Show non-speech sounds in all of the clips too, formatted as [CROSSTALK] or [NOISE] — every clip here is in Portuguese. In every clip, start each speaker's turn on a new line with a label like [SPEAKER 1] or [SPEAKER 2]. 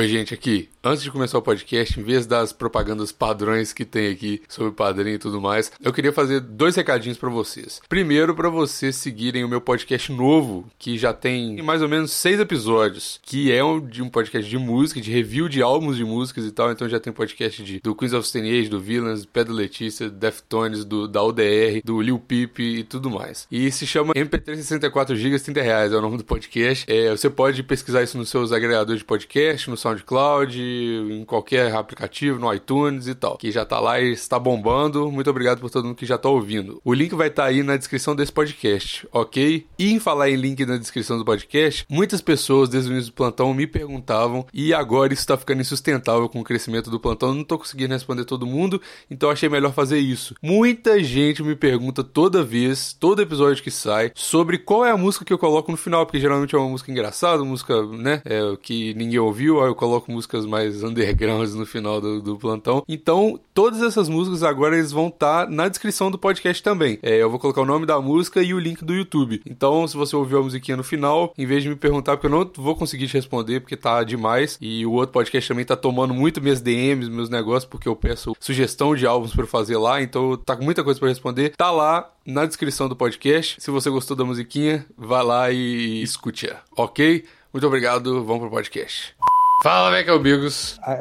[SPEAKER 1] Oi, gente, aqui. Antes de começar o podcast, em vez das propagandas padrões que tem aqui sobre padrinho e tudo mais, eu queria fazer dois recadinhos para vocês. Primeiro, para vocês seguirem o meu podcast novo, que já tem mais ou menos seis episódios, que é um, de um podcast de música, de review de álbuns de músicas e tal. Então já tem podcast de, do Queens of Stone Age, do Villains, Pedro Letícia, Deftones, do, da UDR, do Lil Peep e tudo mais. E se chama MP3 64 GB 30 reais, é o nome do podcast. É, você pode pesquisar isso nos seus agregadores de podcast, no SoundCloud, em qualquer aplicativo, no iTunes e tal, que já tá lá e está bombando. Muito obrigado por todo mundo que já tá ouvindo. O link vai estar tá aí na descrição desse podcast, ok? E em falar em link na descrição do podcast, muitas pessoas desde o início do plantão me perguntavam e agora isso tá ficando insustentável com o crescimento do plantão. Não tô conseguindo responder todo mundo, então achei melhor fazer isso. Muita gente me pergunta toda vez, todo episódio que sai, sobre qual é a música que eu coloco no final, porque geralmente é uma música engraçada, música, né, é, que ninguém ouviu, aí eu coloco músicas mais mais undergrounds no final do, do plantão. Então, todas essas músicas agora eles vão estar tá na descrição do podcast também. É, eu vou colocar o nome da música e o link do YouTube. Então, se você ouviu a musiquinha no final, em vez de me perguntar, porque eu não vou conseguir te responder, porque tá demais. E o outro podcast também tá tomando muito minhas DMs, meus negócios, porque eu peço sugestão de álbuns para fazer lá. Então, tá com muita coisa para responder. Tá lá na descrição do podcast. Se você gostou da musiquinha, vá lá e escute, ok? Muito obrigado, vamos pro podcast. Fala, Meca Bigos.
[SPEAKER 2] Ah,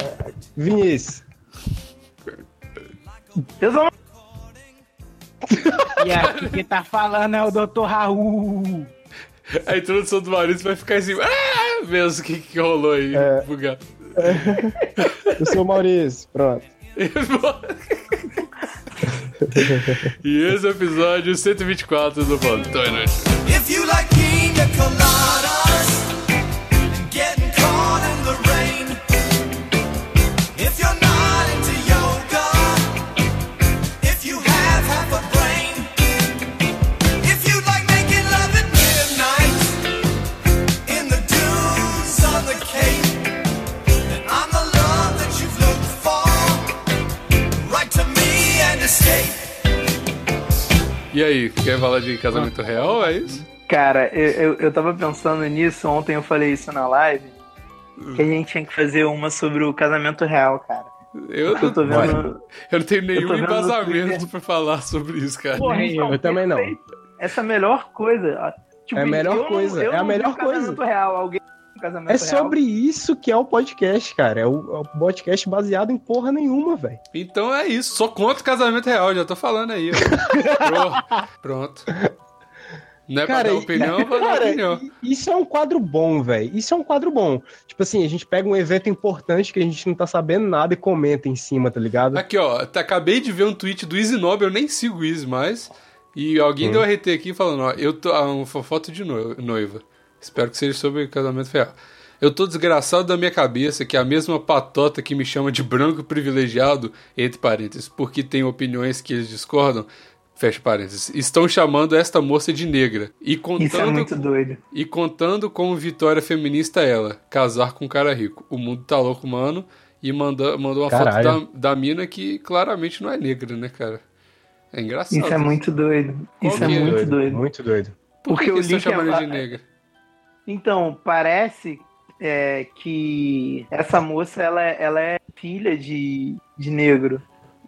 [SPEAKER 2] Vinícius.
[SPEAKER 3] Eu sou... E aqui quem tá falando é o Dr. Raul.
[SPEAKER 1] A introdução do Maurício vai ficar assim, ah, mesmo, o que, que rolou aí? É,
[SPEAKER 2] é, eu sou o Maurício, pronto.
[SPEAKER 1] e esse é o episódio 124 do Plantão If you like pina coladas E aí, quer falar de casamento real? É isso?
[SPEAKER 3] Cara, eu, eu, eu tava pensando nisso, ontem eu falei isso na live, que a gente tinha que fazer uma sobre o casamento real, cara.
[SPEAKER 1] Eu, eu, tô vendo, eu não tenho nenhum embasamento pra falar sobre isso, cara.
[SPEAKER 2] Porra, então, eu também não.
[SPEAKER 3] Essa é a melhor coisa.
[SPEAKER 2] Tipo, é a melhor coisa. é a melhor coisa.
[SPEAKER 3] Real, alguém
[SPEAKER 2] é sobre isso que é o podcast, cara. É o, é o podcast baseado em porra nenhuma, velho.
[SPEAKER 1] Então é isso. Só contra o casamento real, já tô falando aí. [LAUGHS] Pronto. Não é cara, pra dar opinião, pra dar opinião.
[SPEAKER 2] Isso é um quadro bom, velho. Isso é um quadro bom. Tipo assim, a gente pega um evento importante que a gente não tá sabendo nada e comenta em cima, tá ligado?
[SPEAKER 1] Aqui, ó. Tá, acabei de ver um tweet do Easy Nobre, eu nem sigo o Easy mais. E alguém hum. deu RT aqui falando, ó, eu tô. Ah, uma foto de noiva. Espero que seja sobre casamento real. Eu tô desgraçado da minha cabeça que é a mesma patota que me chama de branco privilegiado, entre parênteses, porque tem opiniões que eles discordam, fecha parênteses, estão chamando esta moça de negra. E contando, Isso é
[SPEAKER 3] muito doido.
[SPEAKER 1] E contando como vitória feminista é ela, casar com um cara rico. O mundo tá louco, mano. E manda, mandou uma Caralho. foto da, da mina que claramente não é negra, né, cara? É engraçado.
[SPEAKER 3] Isso é muito doido. Isso é, é muito doido. doido.
[SPEAKER 2] Muito doido.
[SPEAKER 1] Por que, Porque que eles estão chamando é... de negra?
[SPEAKER 3] Então, parece é, que essa moça ela, ela é filha de, de negro.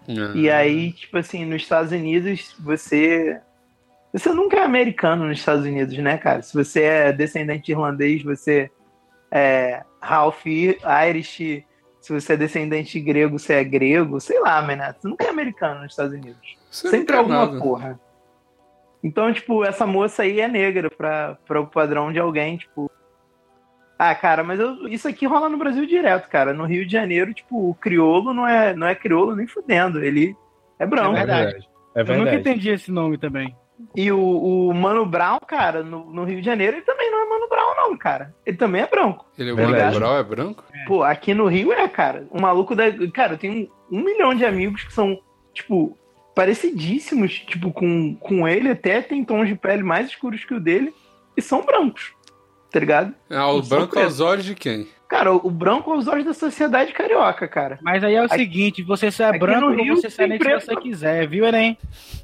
[SPEAKER 3] Uhum. E aí, tipo assim, nos Estados Unidos, você. Você nunca é americano nos Estados Unidos, né, cara? Se você é descendente de irlandês, você é Ralph Irish. Se você é descendente de grego, você é grego. Sei lá, mané. Você nunca é americano nos Estados Unidos. Você Sempre é alguma nada. porra. Então, tipo, essa moça aí é negra para o padrão de alguém, tipo. Ah, cara, mas eu, isso aqui rola no Brasil direto, cara. No Rio de Janeiro, tipo, o crioulo não é, não é crioulo nem fudendo. Ele é branco.
[SPEAKER 2] É verdade. É verdade.
[SPEAKER 3] Eu nunca entendi esse nome também. E o, o Mano Brown, cara, no, no, Rio de Janeiro, ele também não é Mano Brown, não, cara. Ele também é branco.
[SPEAKER 1] Ele é o Mano Brown, é branco?
[SPEAKER 3] Pô, aqui no Rio é, cara. O maluco da. Cara, eu tenho um milhão de amigos que são, tipo, parecidíssimos, tipo, com, com ele, até tem tons de pele mais escuros que o dele, e são brancos, tá ligado?
[SPEAKER 1] Ah, o branco aos olhos de quem?
[SPEAKER 3] Cara, o branco é os olhos da sociedade carioca, cara.
[SPEAKER 4] Mas aí é o aqui, seguinte, você só é branco ou você sai nem se você quiser, viu, Enem?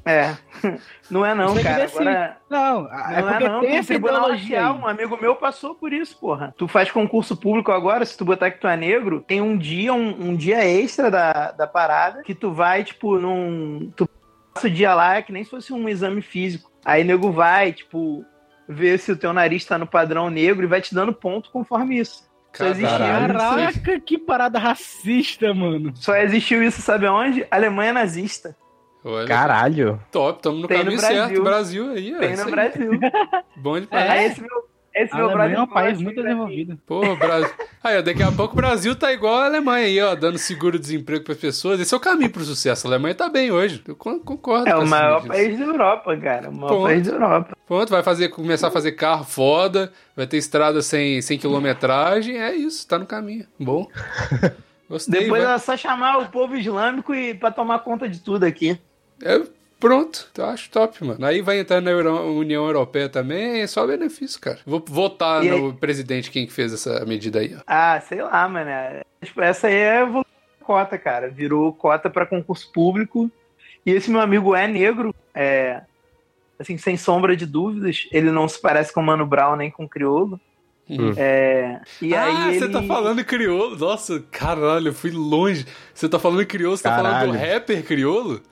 [SPEAKER 3] É. [LAUGHS] Não é não, cara. Agora...
[SPEAKER 4] Não,
[SPEAKER 3] não é, é não. Tem tribunal racial. Um amigo meu passou por isso, porra. Tu faz concurso público agora, se tu botar que tu é negro, tem um dia, um, um dia extra da, da parada, que tu vai, tipo, num... Tu passa o dia lá, é que nem se fosse um exame físico. Aí nego vai, tipo, ver se o teu nariz tá no padrão negro e vai te dando ponto conforme isso.
[SPEAKER 4] Só existiu Caraca, que parada racista, mano.
[SPEAKER 3] Só existiu isso, sabe onde? Alemanha nazista.
[SPEAKER 2] Olha, Caralho.
[SPEAKER 1] Top, estamos no Tem caminho no certo. Brasil aí,
[SPEAKER 3] ó. Tem no Brasil. [LAUGHS]
[SPEAKER 1] Bom de parar.
[SPEAKER 3] É. Esse meu, esse
[SPEAKER 4] meu Brasil é um país muito desenvolvido.
[SPEAKER 1] Pô, Brasil. Aí, ó, daqui a pouco o Brasil tá igual a Alemanha aí, ó, dando seguro-desemprego para as pessoas. Esse é o caminho pro sucesso. A Alemanha tá bem hoje. Eu concordo.
[SPEAKER 3] É o maior país da Europa, cara. O maior Ponto. país da Europa.
[SPEAKER 1] Pronto, vai fazer, começar a fazer carro foda, vai ter estrada sem, sem quilometragem. É isso, tá no caminho. Bom. [LAUGHS]
[SPEAKER 3] Gostei. Depois vai... é só chamar o povo islâmico e para tomar conta de tudo aqui.
[SPEAKER 1] É, pronto, eu acho top, mano. Aí vai entrar na Euro União Europeia também, é só benefício, cara. Vou votar e no aí... presidente quem fez essa medida aí, ó.
[SPEAKER 3] Ah, sei lá, mano. Tipo, essa aí é cota, cara. Virou cota para concurso público. E esse meu amigo é negro, é, assim, sem sombra de dúvidas. Ele não se parece com o Mano Brown nem com o Criolo. Hum. É, e
[SPEAKER 1] ah,
[SPEAKER 3] aí
[SPEAKER 1] você ele... tá falando crioulo? Nossa, caralho, eu fui longe. Você tá falando crioulo, você caralho. tá falando do rapper crioulo?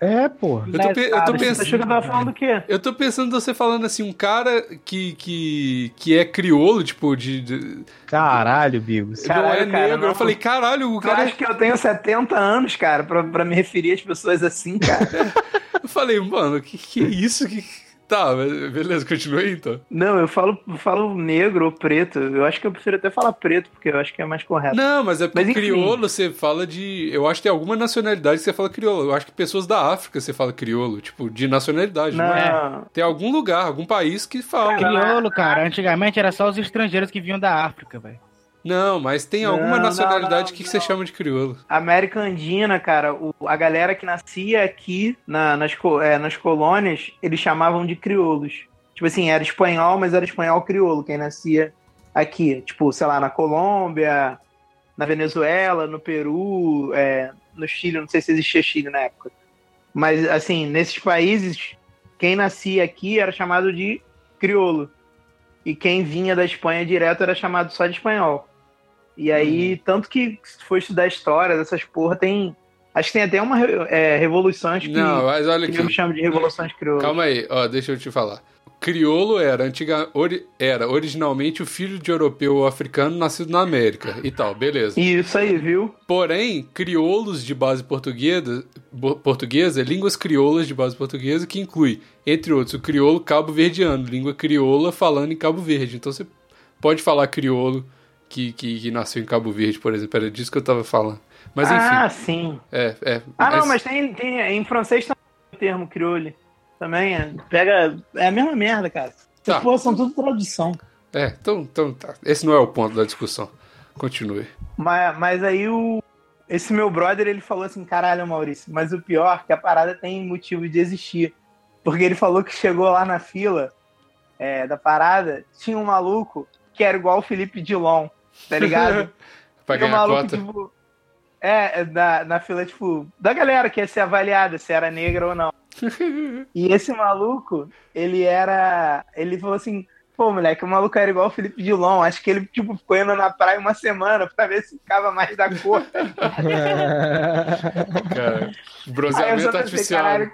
[SPEAKER 2] É, pô.
[SPEAKER 1] Eu tô, pe eu tô pensando.
[SPEAKER 3] Você tava falando do quê?
[SPEAKER 1] Eu tô pensando você falando assim, um cara que, que, que é crioulo, tipo, de. de...
[SPEAKER 2] Caralho, Bigos.
[SPEAKER 1] Não é negro. Cara, não. Eu falei, caralho, o cara.
[SPEAKER 3] Eu acho que eu tenho 70 anos, cara, pra, pra me referir às pessoas assim, cara. [LAUGHS]
[SPEAKER 1] eu falei, mano, que que é isso? Que. Tá, beleza, continua aí então.
[SPEAKER 3] Não, eu falo, falo negro ou preto. Eu acho que eu prefiro até falar preto, porque eu acho que é mais correto.
[SPEAKER 1] Não, mas é porque mas, crioulo você fala de. Eu acho que tem alguma nacionalidade que você fala crioulo. Eu acho que pessoas da África você fala crioulo, tipo, de nacionalidade, não, não é? Tem algum lugar, algum país que fala.
[SPEAKER 4] Crioulo, cara, antigamente era só os estrangeiros que vinham da África, velho.
[SPEAKER 1] Não, mas tem alguma não, nacionalidade não, não, que você chama de crioulo.
[SPEAKER 3] América Andina, cara, o, a galera que nascia aqui na, nas, é, nas colônias, eles chamavam de crioulos. Tipo assim, era espanhol, mas era espanhol crioulo, quem nascia aqui. Tipo, sei lá, na Colômbia, na Venezuela, no Peru, é, no Chile, não sei se existia Chile na época. Mas, assim, nesses países, quem nascia aqui era chamado de crioulo. E quem vinha da Espanha direto era chamado só de espanhol. E aí, hum. tanto que se for estudar história dessas porra, tem. Acho que tem até uma é, revoluções que,
[SPEAKER 1] Não, mas olha que
[SPEAKER 3] eu chamo de revoluções crioulas.
[SPEAKER 1] Calma aí, ó, deixa eu te falar. Criolo era, antiga, ori, era originalmente o filho de europeu ou africano nascido na América e tal, beleza.
[SPEAKER 3] Isso aí, viu?
[SPEAKER 1] Porém, crioulos de base portuguesa, portuguesa, línguas crioulas de base portuguesa, que inclui, entre outros, o crioulo cabo-verdiano, língua crioula falando em Cabo Verde. Então você pode falar crioulo que, que, que, nasceu em Cabo Verde, por exemplo. Era disso que eu tava falando. Mas enfim.
[SPEAKER 3] Ah, sim.
[SPEAKER 1] É, é.
[SPEAKER 3] Ah, não, mas tem, tem em francês também o termo crioulo. Também é, pega. É a mesma merda, cara. Tá. Pô, são tudo tradução.
[SPEAKER 1] É, então, então tá. Esse não é o ponto da discussão. Continue.
[SPEAKER 3] Mas, mas aí o. Esse meu brother, ele falou assim, caralho, Maurício, mas o pior é que a parada tem motivo de existir. Porque ele falou que chegou lá na fila é, da parada, tinha um maluco que era igual o Felipe Dilon tá ligado? [LAUGHS]
[SPEAKER 1] pra ganhar maluco, cota.
[SPEAKER 3] Tipo, é, na, na fila, tipo, da galera que ia ser avaliada se era negra ou não. [LAUGHS] e esse maluco, ele era. Ele falou assim: pô, moleque, o maluco era igual o Felipe Dilon. Acho que ele, tipo, ficou indo na praia uma semana pra ver se ficava mais da cor. [LAUGHS]
[SPEAKER 1] cara, bronzeamento artificial. Caralho,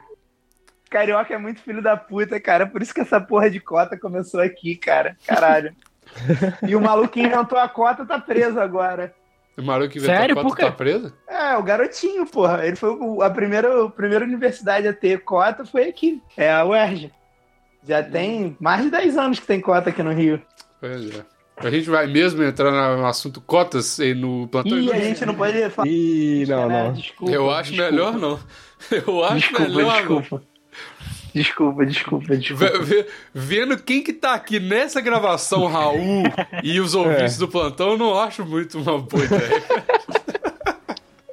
[SPEAKER 3] carioca é muito filho da puta, cara. Por isso que essa porra de cota começou aqui, cara. Caralho. [LAUGHS] e o maluco que inventou a cota tá preso agora.
[SPEAKER 1] O maluco que inventou Sério? a cota tá preso?
[SPEAKER 3] É, o garotinho, porra. Ele foi a primeira, a primeira universidade a ter cota foi aqui. É a UERJ. Já tem mais de 10 anos que tem cota aqui no Rio.
[SPEAKER 1] Pois é. A gente vai mesmo entrar no assunto cotas no plantão?
[SPEAKER 3] Ih, a gente não pode falar.
[SPEAKER 2] Ih, não, não.
[SPEAKER 1] Desculpa, Eu acho desculpa. melhor não. Eu acho desculpa, melhor
[SPEAKER 3] desculpa. Não. Desculpa, desculpa, desculpa.
[SPEAKER 1] Vendo quem que tá aqui nessa gravação, Raul e os ouvintes é. do plantão, eu não acho muito uma boa ideia.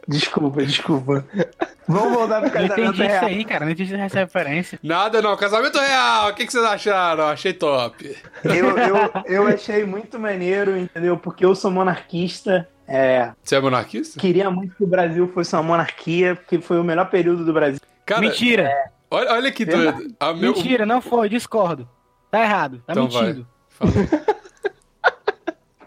[SPEAKER 3] Desculpa, desculpa. Vamos voltar pro casamento
[SPEAKER 4] entendi isso
[SPEAKER 3] real.
[SPEAKER 4] aí, cara. Não entendi essa referência.
[SPEAKER 1] Nada não, casamento real. O que, que vocês acharam? Achei top.
[SPEAKER 3] Eu, eu, eu achei muito maneiro, entendeu? Porque eu sou monarquista. É,
[SPEAKER 1] Você é monarquista?
[SPEAKER 3] queria muito que o Brasil fosse uma monarquia, porque foi o melhor período do Brasil.
[SPEAKER 1] Cara,
[SPEAKER 4] Mentira.
[SPEAKER 1] Olha, olha que doido. A meu...
[SPEAKER 4] Mentira, não foi. Discordo. Tá errado. Tá
[SPEAKER 1] Então
[SPEAKER 4] mentindo. [LAUGHS]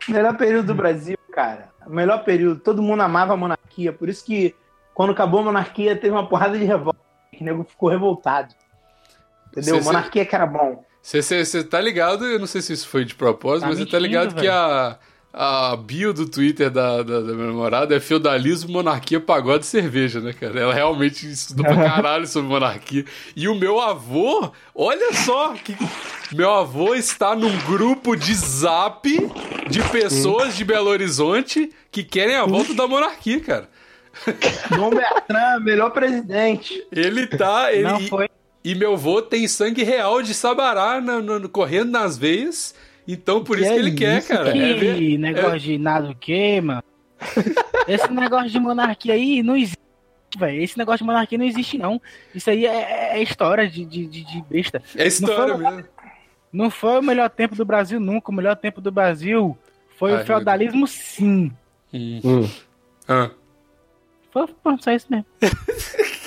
[SPEAKER 3] Melhor período do Brasil, cara. Melhor período. Todo mundo amava a monarquia. Por isso que, quando acabou a monarquia, teve uma porrada de revolta. Que o nego ficou revoltado. Entendeu?
[SPEAKER 1] Cê- cê-
[SPEAKER 3] monarquia que era bom.
[SPEAKER 1] Você tá ligado, eu não sei se isso foi de propósito,
[SPEAKER 4] Tá
[SPEAKER 1] mas você tá ligado que a, a bio do Twitter da, da, da minha namorada é feudalismo, monarquia, pagode e cerveja, né, cara? Ela realmente estudou pra caralho sobre monarquia. E o meu avô, olha só, que, meu avô está num grupo de zap de pessoas de Belo Horizonte que querem a volta da monarquia, cara.
[SPEAKER 3] Dom Bertrand, melhor presidente.
[SPEAKER 1] Ele tá. Ele,
[SPEAKER 4] Não foi.
[SPEAKER 1] E meu avô tem sangue real de Sabará na- no- correndo nas veias. Então por
[SPEAKER 2] Que
[SPEAKER 1] isso que ele
[SPEAKER 2] é
[SPEAKER 1] quer,
[SPEAKER 2] isso,
[SPEAKER 1] cara.
[SPEAKER 4] Que
[SPEAKER 1] É
[SPEAKER 4] negócio de nada o quê, mano? Esse negócio de monarquia aí não existe, velho. Esse negócio de monarquia não existe, não. Isso aí é, é história de, de, de- de besta.
[SPEAKER 1] É história
[SPEAKER 4] Não foi-
[SPEAKER 1] mesmo.
[SPEAKER 4] Não foi o melhor tempo do Brasil nunca. O melhor tempo do Brasil foi
[SPEAKER 1] Ai,
[SPEAKER 4] o feudalismo, sim.
[SPEAKER 1] Hum.
[SPEAKER 2] Hum.
[SPEAKER 1] Ah.
[SPEAKER 4] Foi pronto, só isso mesmo. [LAUGHS]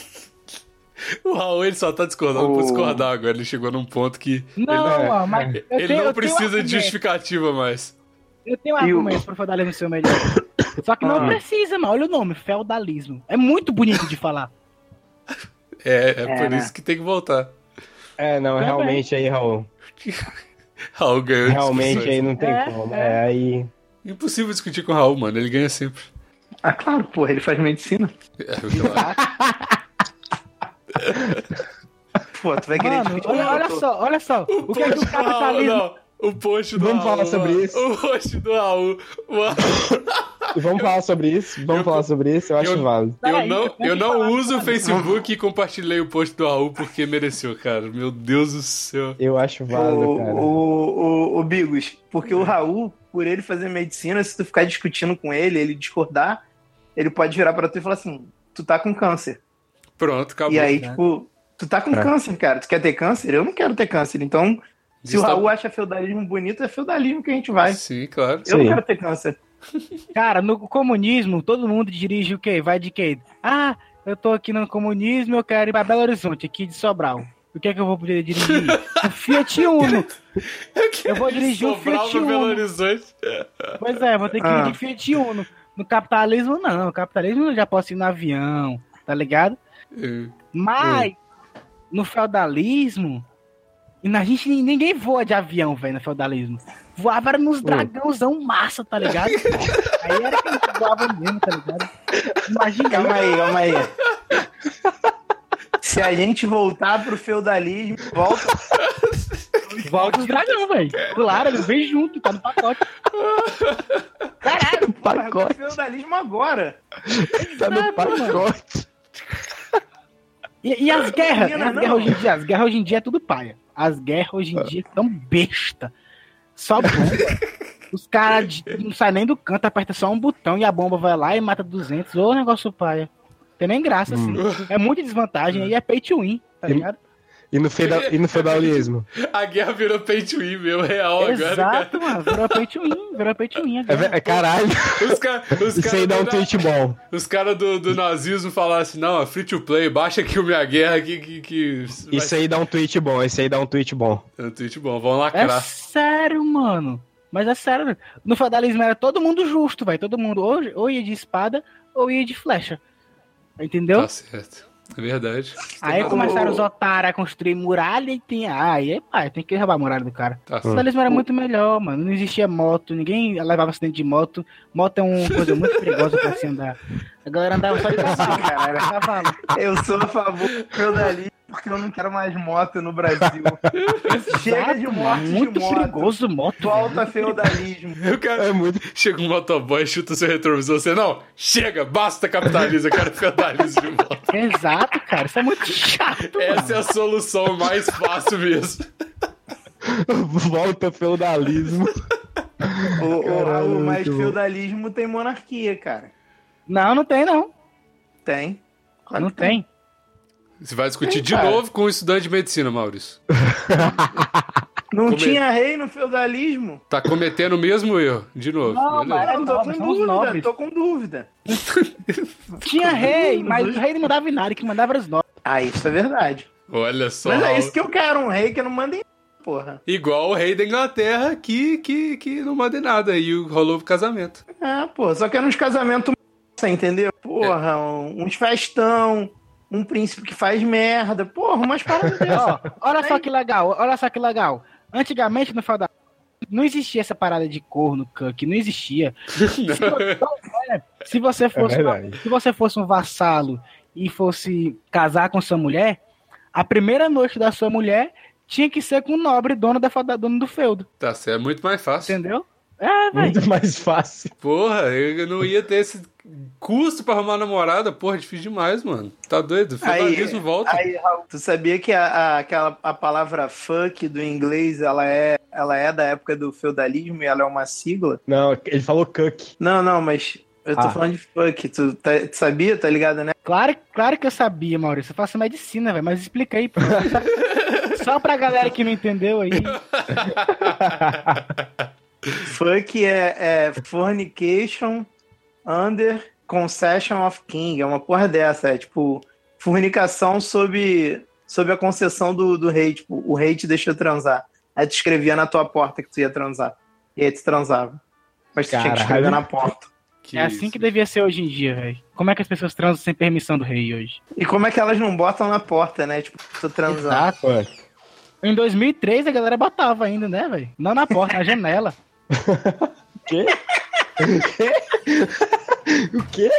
[SPEAKER 1] O Raul ele só tá discordando por
[SPEAKER 3] O-
[SPEAKER 1] discordar agora. Ele chegou num ponto que
[SPEAKER 4] Não,
[SPEAKER 2] é,
[SPEAKER 4] mano, mas eu
[SPEAKER 1] ele
[SPEAKER 4] tenho-
[SPEAKER 1] não precisa de justificativa mais.
[SPEAKER 4] Eu tenho
[SPEAKER 3] o-
[SPEAKER 4] argumento pro feudalismo ser o melhor. Só que não
[SPEAKER 3] Ah.
[SPEAKER 4] precisa, mano. Olha o nome, feudalismo. É muito bonito de falar.
[SPEAKER 1] É, é,
[SPEAKER 3] É,
[SPEAKER 1] por
[SPEAKER 3] né?
[SPEAKER 1] isso que tem que voltar.
[SPEAKER 2] É, não,
[SPEAKER 4] Também.
[SPEAKER 2] realmente aí, Raul. [LAUGHS]
[SPEAKER 1] Raul ganhou
[SPEAKER 2] Realmente aí não tem
[SPEAKER 4] É,
[SPEAKER 2] como.
[SPEAKER 4] é.
[SPEAKER 2] É, aí.
[SPEAKER 1] Impossível discutir com o Raul, mano. Ele ganha sempre.
[SPEAKER 3] Ah, claro, porra, ele faz medicina.
[SPEAKER 1] É, claro. [LAUGHS] [LAUGHS]
[SPEAKER 3] Pô, tu vai querer
[SPEAKER 4] Mano, olha,
[SPEAKER 3] o
[SPEAKER 4] olha só, olha só. O que é que o capitalismo.
[SPEAKER 1] não. O post do
[SPEAKER 2] Vamos
[SPEAKER 1] Raul,
[SPEAKER 2] falar sobre
[SPEAKER 1] mano.
[SPEAKER 2] isso?
[SPEAKER 1] O post do Raul. Mano,
[SPEAKER 2] Vamos falar sobre isso? Vamos
[SPEAKER 1] Eu-
[SPEAKER 2] falar sobre isso? Eu acho
[SPEAKER 1] eu-
[SPEAKER 2] válido.
[SPEAKER 1] Eu não,
[SPEAKER 4] eu
[SPEAKER 1] não uso o Facebook e compartilhei o post do Raul porque mereceu, cara. Meu Deus do céu.
[SPEAKER 2] Eu acho válido,
[SPEAKER 3] O,
[SPEAKER 2] cara.
[SPEAKER 3] o, o, o Bigos, porque o Raul, por ele fazer medicina, se tu ficar discutindo com ele, ele discordar, ele pode virar pra tu e falar assim: tu tá com câncer.
[SPEAKER 1] Pronto, acabou.
[SPEAKER 3] e aí,
[SPEAKER 4] né?
[SPEAKER 3] tipo, tu tá com
[SPEAKER 2] É.
[SPEAKER 3] câncer, cara. Tu quer ter câncer? Eu não quero ter câncer. Então, se o Raul acha feudalismo bonito, é feudalismo que a gente vai.
[SPEAKER 1] Sim, claro.
[SPEAKER 3] Eu não
[SPEAKER 2] Sim.
[SPEAKER 3] quero ter câncer. [LAUGHS]
[SPEAKER 4] Cara, no comunismo, todo mundo dirige o quê? Vai de quê? Ah, eu tô aqui no comunismo, eu quero ir pra Belo Horizonte, aqui de Sobral. O que é que eu vou poder dirigir? [LAUGHS] Um Fiat Uno. Eu vou dirigir um Fiat
[SPEAKER 1] no Belo
[SPEAKER 4] Uno.
[SPEAKER 1] Horizonte.
[SPEAKER 4] Pois é, vou ter que
[SPEAKER 3] Ah.
[SPEAKER 4] dirigir Fiat Uno. No capitalismo, não. No capitalismo eu já posso ir no avião, tá ligado?
[SPEAKER 1] É.
[SPEAKER 4] Mas, no feudalismo, e na gente ninguém voa de avião, velho, no feudalismo. Voava era nos dragãozão massa, tá ligado? [LAUGHS] aí era que a gente voava mesmo, tá ligado? Imagina
[SPEAKER 3] Calma aí, calma aí. Se a gente voltar pro feudalismo, volta.
[SPEAKER 4] Volta os dragão, velho. Claro, ele vem junto, tá no pacote. [LAUGHS]
[SPEAKER 3] Caralho, porra,
[SPEAKER 2] Pacote.
[SPEAKER 3] pro feudalismo agora.
[SPEAKER 2] Tá no pacote.
[SPEAKER 4] E, e as guerras?
[SPEAKER 3] Menina,
[SPEAKER 4] as
[SPEAKER 3] não.
[SPEAKER 4] guerras hoje em dia, as guerras hoje em dia é tudo paia. As guerras hoje em dia são besta. Só bomba. [LAUGHS] Os caras não saem nem do canto, aperta só um botão e a bomba vai lá e mata 200. Ô, negócio paia. Tem nem graça, assim. É muita desvantagem aí, é pay to win, tá ligado?
[SPEAKER 2] E no, feudal, e no feudalismo?
[SPEAKER 1] A guerra virou pay to win, meu, real agora, cara.
[SPEAKER 4] Exato, mano. Virou pay to win, virou pay to win. a
[SPEAKER 2] É, ve-
[SPEAKER 4] guerra.
[SPEAKER 2] é caralho.
[SPEAKER 1] Os caras os
[SPEAKER 2] Isso aí dá um tweet bom.
[SPEAKER 1] os cara do, do nazismo falaram assim, não, é free to play, baixa aqui o Minha Guerra que... que, que
[SPEAKER 2] Isso aí dá um tweet bom. Isso aí dá um tweet bom.
[SPEAKER 1] É um tweet bom, vamos
[SPEAKER 4] É
[SPEAKER 1] lacrar.
[SPEAKER 4] sério, mano. Mas é sério. No feudalismo era todo mundo justo, vai. Todo mundo ou, ou ia de espada ou ia de flecha. Entendeu?
[SPEAKER 1] Tá certo. É verdade.
[SPEAKER 4] Aí
[SPEAKER 3] Mas
[SPEAKER 4] começaram os otários a construir muralha e tem. Aí, pai, tem que roubar a muralha do cara.
[SPEAKER 1] Tá
[SPEAKER 4] O
[SPEAKER 1] certo.
[SPEAKER 4] feudalismo era muito melhor, mano. Não existia moto, ninguém levava acidente de moto. Moto é uma coisa muito perigosa pra se andar. A galera andava só de cavalo. [LAUGHS]
[SPEAKER 3] Caralho.
[SPEAKER 4] cavalo.
[SPEAKER 3] Eu sou a favor do feudalismo porque eu não quero mais moto no Brasil. [LAUGHS] Chega de
[SPEAKER 4] mano. Muito
[SPEAKER 3] de moto.
[SPEAKER 4] perigoso moto.
[SPEAKER 3] Volta feudalismo. [LAUGHS]
[SPEAKER 1] O cara
[SPEAKER 2] É muito.
[SPEAKER 1] chega um motoboy, chuta seu retrovisor, você, não, chega, basta capitalismo, eu quero feudalismo de
[SPEAKER 4] velho. Exato, cara. Isso é muito chato.
[SPEAKER 1] Essa é a solução mais fácil mesmo.
[SPEAKER 2] Volta feudalismo.
[SPEAKER 3] O, o,
[SPEAKER 2] Caralho,
[SPEAKER 3] o mais feudalismo tem monarquia, cara.
[SPEAKER 4] Não, não tem, não.
[SPEAKER 3] Tem. Claro
[SPEAKER 4] não
[SPEAKER 3] tem.
[SPEAKER 4] tem.
[SPEAKER 1] Você vai discutir
[SPEAKER 3] Tem,
[SPEAKER 1] de
[SPEAKER 3] cara.
[SPEAKER 1] novo com o estudante de medicina, Maurício. [LAUGHS]
[SPEAKER 3] Não
[SPEAKER 1] Como é?
[SPEAKER 3] tinha rei no feudalismo?
[SPEAKER 1] Tá cometendo o mesmo erro, de novo.
[SPEAKER 4] Não, mas-
[SPEAKER 3] Eu tô com dúvida, [LAUGHS] tô com dúvida.
[SPEAKER 4] Tinha rei, mas o rei não mandava em nada, que mandava era os nobres.
[SPEAKER 3] Ah, isso é verdade.
[SPEAKER 1] Olha só.
[SPEAKER 3] Mas é isso que eu quero, um rei que não manda em porra.
[SPEAKER 1] Igual o rei da Inglaterra que, que, que não manda em nada. E rolou o casamento.
[SPEAKER 3] É, pô, só que é nos casamentos, você entendeu? Porra, um- uns festão, um príncipe que faz merda, porra, umas paradas [LAUGHS] dessas.
[SPEAKER 4] Olha só que legal, olha só que legal. Antigamente no feudal não existia essa parada de corno, que não existia. [LAUGHS] Se você
[SPEAKER 2] É
[SPEAKER 4] fosse,
[SPEAKER 2] verdade.
[SPEAKER 4] se você fosse um vassalo e fosse casar com sua mulher, a primeira noite da sua mulher tinha que ser com o nobre dono da dono do feudo,
[SPEAKER 1] Tá certo, é muito mais fácil.
[SPEAKER 4] entendeu? É, velho.
[SPEAKER 2] Muito mais fácil.
[SPEAKER 1] Porra, eu não ia ter esse custo pra arrumar namorada. Porra, difícil demais, mano. Tá doido? O feudalismo volta.
[SPEAKER 3] Aí, Raul, tu sabia que a, a- aquela, a palavra fuck do inglês, ela é, ela é da época do feudalismo e ela é uma sigla?
[SPEAKER 2] Não, ele falou cuck.
[SPEAKER 3] Não, não, mas eu tô
[SPEAKER 2] Ah.
[SPEAKER 3] falando de fuck. Tu, tá- tu sabia, tá ligado, né?
[SPEAKER 4] Claro, claro que eu sabia, Maurício. Eu faço medicina, velho, mas explica aí. pô. [LAUGHS] Só pra galera que não entendeu aí. [LAUGHS]
[SPEAKER 3] Fuck é, é fornication under concession of king. É uma porra dessa. É tipo, fornicação sob, sob a concessão do, do rei. Tipo, o rei te deixou transar. Aí tu escrevia na tua porta que tu ia transar. E aí tu transava. Mas tu tinha que
[SPEAKER 2] Caralho.
[SPEAKER 3] escrever na porta.
[SPEAKER 1] Que
[SPEAKER 4] é assim
[SPEAKER 1] isso.
[SPEAKER 4] que devia ser hoje em dia, velho. Como é que as pessoas transam sem permissão do rei hoje?
[SPEAKER 3] E como é que elas não botam na porta, né? Tipo, tu transar.
[SPEAKER 4] Exato. Em 2003 a galera botava ainda, né, velho? Não na porta, na [LAUGHS] janela. [LAUGHS]
[SPEAKER 2] quê? o quê?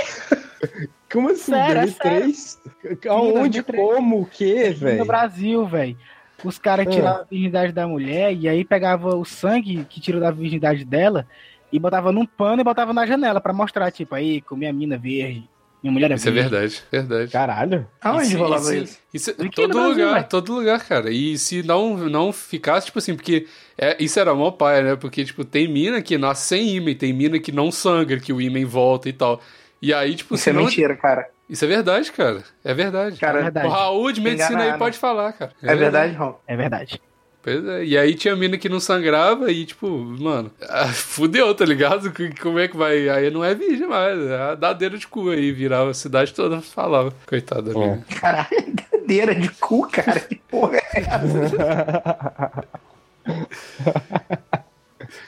[SPEAKER 2] Como assim?
[SPEAKER 4] Sério, é
[SPEAKER 2] 2003? Aonde?
[SPEAKER 4] 2003.
[SPEAKER 2] Como? O quê,
[SPEAKER 4] No
[SPEAKER 2] velho?
[SPEAKER 4] Brasil, velho. Os caras
[SPEAKER 2] Ah.
[SPEAKER 4] tiravam a virgindade da mulher e aí pegava o sangue que tirou da virgindade dela e botava num pano e botava na janela pra mostrar, tipo, aí, comi a mina verde. Minha mulher é
[SPEAKER 1] Isso é verdade, verdade.
[SPEAKER 2] Caralho.
[SPEAKER 3] Aonde
[SPEAKER 1] Isso-
[SPEAKER 3] rolava
[SPEAKER 1] isso-
[SPEAKER 3] isso?
[SPEAKER 1] Isso,
[SPEAKER 4] Aqui
[SPEAKER 1] todo
[SPEAKER 4] Brasil,
[SPEAKER 1] lugar,
[SPEAKER 4] velho.
[SPEAKER 1] todo lugar, cara. E se não, não ficasse, tipo assim, porque é, isso era mó paia, né? Porque, tipo, tem mina que nasce sem ímã, tem mina que não sangra, que o ímã volta e tal. E aí, tipo,
[SPEAKER 3] Isso é
[SPEAKER 1] não...
[SPEAKER 3] mentira, cara.
[SPEAKER 1] Isso é verdade, cara. É verdade.
[SPEAKER 3] Cara,
[SPEAKER 4] É verdade.
[SPEAKER 1] o Raul de medicina aí
[SPEAKER 3] Enganaram.
[SPEAKER 1] pode falar, cara.
[SPEAKER 3] é verdade, Raul?
[SPEAKER 4] É verdade.
[SPEAKER 1] Pois é. E aí tinha mina que não sangrava e, tipo, mano, [LAUGHS] ah, fudeu, tá ligado? Como é que vai? Aí não é virgem mais, é a dadeira de cu aí, virava a cidade toda [LAUGHS] falava. Coitada da
[SPEAKER 2] É.
[SPEAKER 1] mina.
[SPEAKER 3] Caralho, [LAUGHS] cadeira de cu, cara. Que porra é essa?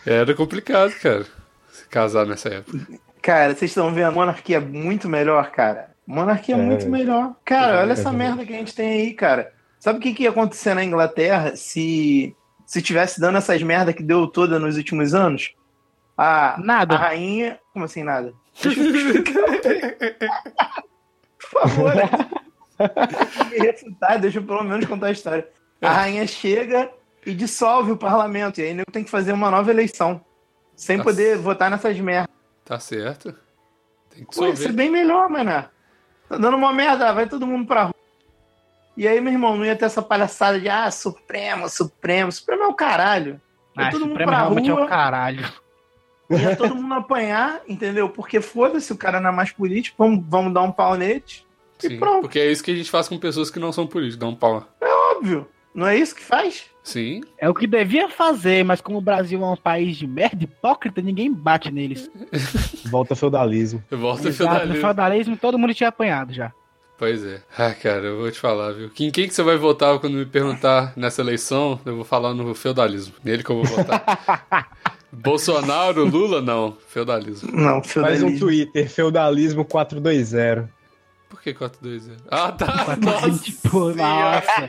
[SPEAKER 1] Era complicado, cara, se casar nessa época.
[SPEAKER 3] Cara, vocês estão vendo? Monarquia é muito melhor, cara. Monarquia é,
[SPEAKER 2] É.
[SPEAKER 3] muito melhor. Cara, olha essa merda que a gente tem aí, cara. Sabe o que, que ia acontecer na Inglaterra se se tivesse dando essas merda que deu toda nos últimos anos? A,
[SPEAKER 4] Nada.
[SPEAKER 3] a rainha. Como assim nada? Eu. [LAUGHS] Por favor. Me refutar, deixa eu pelo menos contar a história. A rainha chega e dissolve o parlamento. E aí nego tem que fazer uma nova eleição. Sem
[SPEAKER 1] Nossa.
[SPEAKER 3] poder votar nessas merdas.
[SPEAKER 1] Tá certo. Tem que
[SPEAKER 3] Pô, ser
[SPEAKER 1] solver.
[SPEAKER 3] bem melhor, mano. Tá dando uma merda, vai todo mundo pra rua. E aí, meu irmão, não ia ter essa palhaçada de ah, Supremo, Supremo. Supremo é o caralho. Ia
[SPEAKER 4] Ah,
[SPEAKER 3] todo mundo pra
[SPEAKER 4] realmente é
[SPEAKER 3] rua,
[SPEAKER 4] o caralho.
[SPEAKER 3] ia todo mundo apanhar, entendeu? Porque foda-se, o cara não é mais político, vamos, vamos dar um pau nele. E
[SPEAKER 1] Sim,
[SPEAKER 3] pronto.
[SPEAKER 1] porque é isso que a gente faz com pessoas que não são políticos, dá um pau.
[SPEAKER 3] Óbvio. Não é isso que faz?
[SPEAKER 1] Sim,
[SPEAKER 4] É o que devia fazer, mas como o Brasil é um país de merda hipócrita, ninguém bate neles. [LAUGHS]
[SPEAKER 2] Volta ao feudalismo.
[SPEAKER 1] volta
[SPEAKER 4] Exato, no
[SPEAKER 1] feudalismo.
[SPEAKER 4] feudalismo todo mundo tinha apanhado já.
[SPEAKER 1] Pois é. Ah, cara, eu vou te falar, viu? Quem, quem que você vai votar quando me perguntar nessa eleição? Eu vou falar no feudalismo. Nele que eu vou votar. [LAUGHS] Bolsonaro, Lula, não. Feudalismo.
[SPEAKER 3] Não,
[SPEAKER 2] Faz
[SPEAKER 3] feudalismo.
[SPEAKER 2] um Twitter, feudalismo 420.
[SPEAKER 1] Por que 420? Ah, tá. Nossa.
[SPEAKER 4] Assim, tipo, nossa,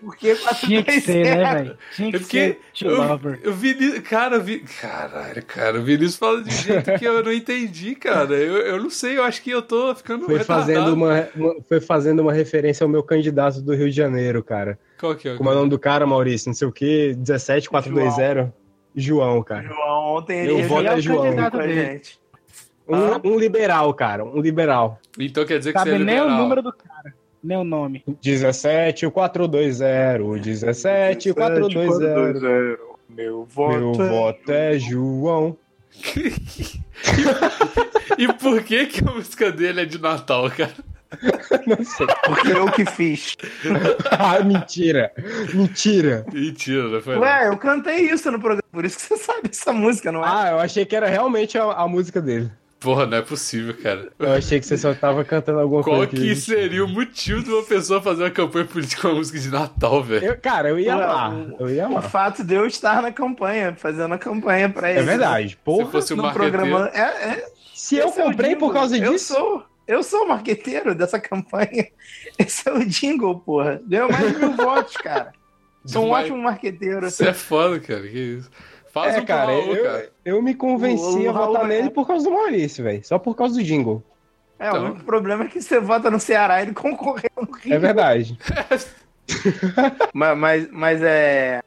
[SPEAKER 3] Porque
[SPEAKER 4] tinha que ser, né, velho? Tinha
[SPEAKER 1] É
[SPEAKER 4] que
[SPEAKER 1] porque
[SPEAKER 4] ser
[SPEAKER 1] eu, eu vi, cara, eu vi, caralho, cara, o Vinícius fala de jeito que eu não entendi, cara. Eu, eu não sei, eu acho que eu tô ficando
[SPEAKER 2] Foi
[SPEAKER 1] retardado.
[SPEAKER 2] fazendo, uma, uma- foi fazendo uma referência ao meu candidato do Rio de Janeiro, cara.
[SPEAKER 1] Qual que é? o-
[SPEAKER 2] Como é o nome do cara, Maurício? Não sei o quê, 17420. João, cara.
[SPEAKER 3] João, ontem
[SPEAKER 2] Eu
[SPEAKER 3] ele
[SPEAKER 2] voto
[SPEAKER 3] veio
[SPEAKER 2] é João.
[SPEAKER 3] candidato a gente.
[SPEAKER 2] Um, um liberal, cara. Um liberal.
[SPEAKER 1] Então quer dizer que você é
[SPEAKER 4] Sabe nem o
[SPEAKER 1] liberal.
[SPEAKER 4] número do cara, nem o nome.
[SPEAKER 2] 17420. 17420.
[SPEAKER 3] Meu voto.
[SPEAKER 2] Meu
[SPEAKER 3] é-
[SPEAKER 2] voto é João. [LAUGHS]
[SPEAKER 1] E por que que a música dele é de Natal, cara? [LAUGHS]
[SPEAKER 2] Não sei.
[SPEAKER 3] Porque eu que fiz. [LAUGHS]
[SPEAKER 2] Ah, mentira. Mentira.
[SPEAKER 1] Mentira, não foi não.
[SPEAKER 3] Ué, eu cantei isso no programa, por isso que você sabe essa música, não é?
[SPEAKER 2] Ah, eu achei que era realmente a, a música dele.
[SPEAKER 1] Porra, não é possível, cara.
[SPEAKER 2] Eu achei que você só tava cantando alguma
[SPEAKER 1] Qual
[SPEAKER 2] coisa.
[SPEAKER 1] que seria o motivo de uma pessoa fazer uma campanha política com uma música de Natal, velho?
[SPEAKER 2] Eu, cara, eu ia
[SPEAKER 3] o-
[SPEAKER 2] Eu ia
[SPEAKER 3] O fato de eu estar na campanha, fazendo a campanha pra ele.
[SPEAKER 2] É verdade.
[SPEAKER 1] Se
[SPEAKER 2] Porra,
[SPEAKER 1] fosse um marqueteiro...
[SPEAKER 3] programa. É, é,
[SPEAKER 2] se eu
[SPEAKER 3] esse é
[SPEAKER 2] comprei por
[SPEAKER 3] jingle.
[SPEAKER 2] causa
[SPEAKER 3] Eu
[SPEAKER 2] disso.
[SPEAKER 3] sou, eu sou o marqueteiro dessa [LAUGHS] campanha. Esse é o jingle, porra. Deu mais de mil [LAUGHS] votos, cara. Sou um ótimo marqueteiro.
[SPEAKER 1] Você é foda, cara. Que isso. Faz
[SPEAKER 2] É,
[SPEAKER 1] um
[SPEAKER 2] cara,
[SPEAKER 1] Raul,
[SPEAKER 2] eu,
[SPEAKER 1] cara.
[SPEAKER 2] eu me convenci
[SPEAKER 3] O- o
[SPEAKER 2] a votar
[SPEAKER 3] Raul é-
[SPEAKER 2] nele por causa do Maurício, velho. Só por causa do jingle.
[SPEAKER 3] É,
[SPEAKER 1] Então.
[SPEAKER 3] o único problema é que você vota no Ceará e ele concorreu no Rio.
[SPEAKER 2] É verdade. [LAUGHS] [LAUGHS]
[SPEAKER 3] Mas, mas, mas é.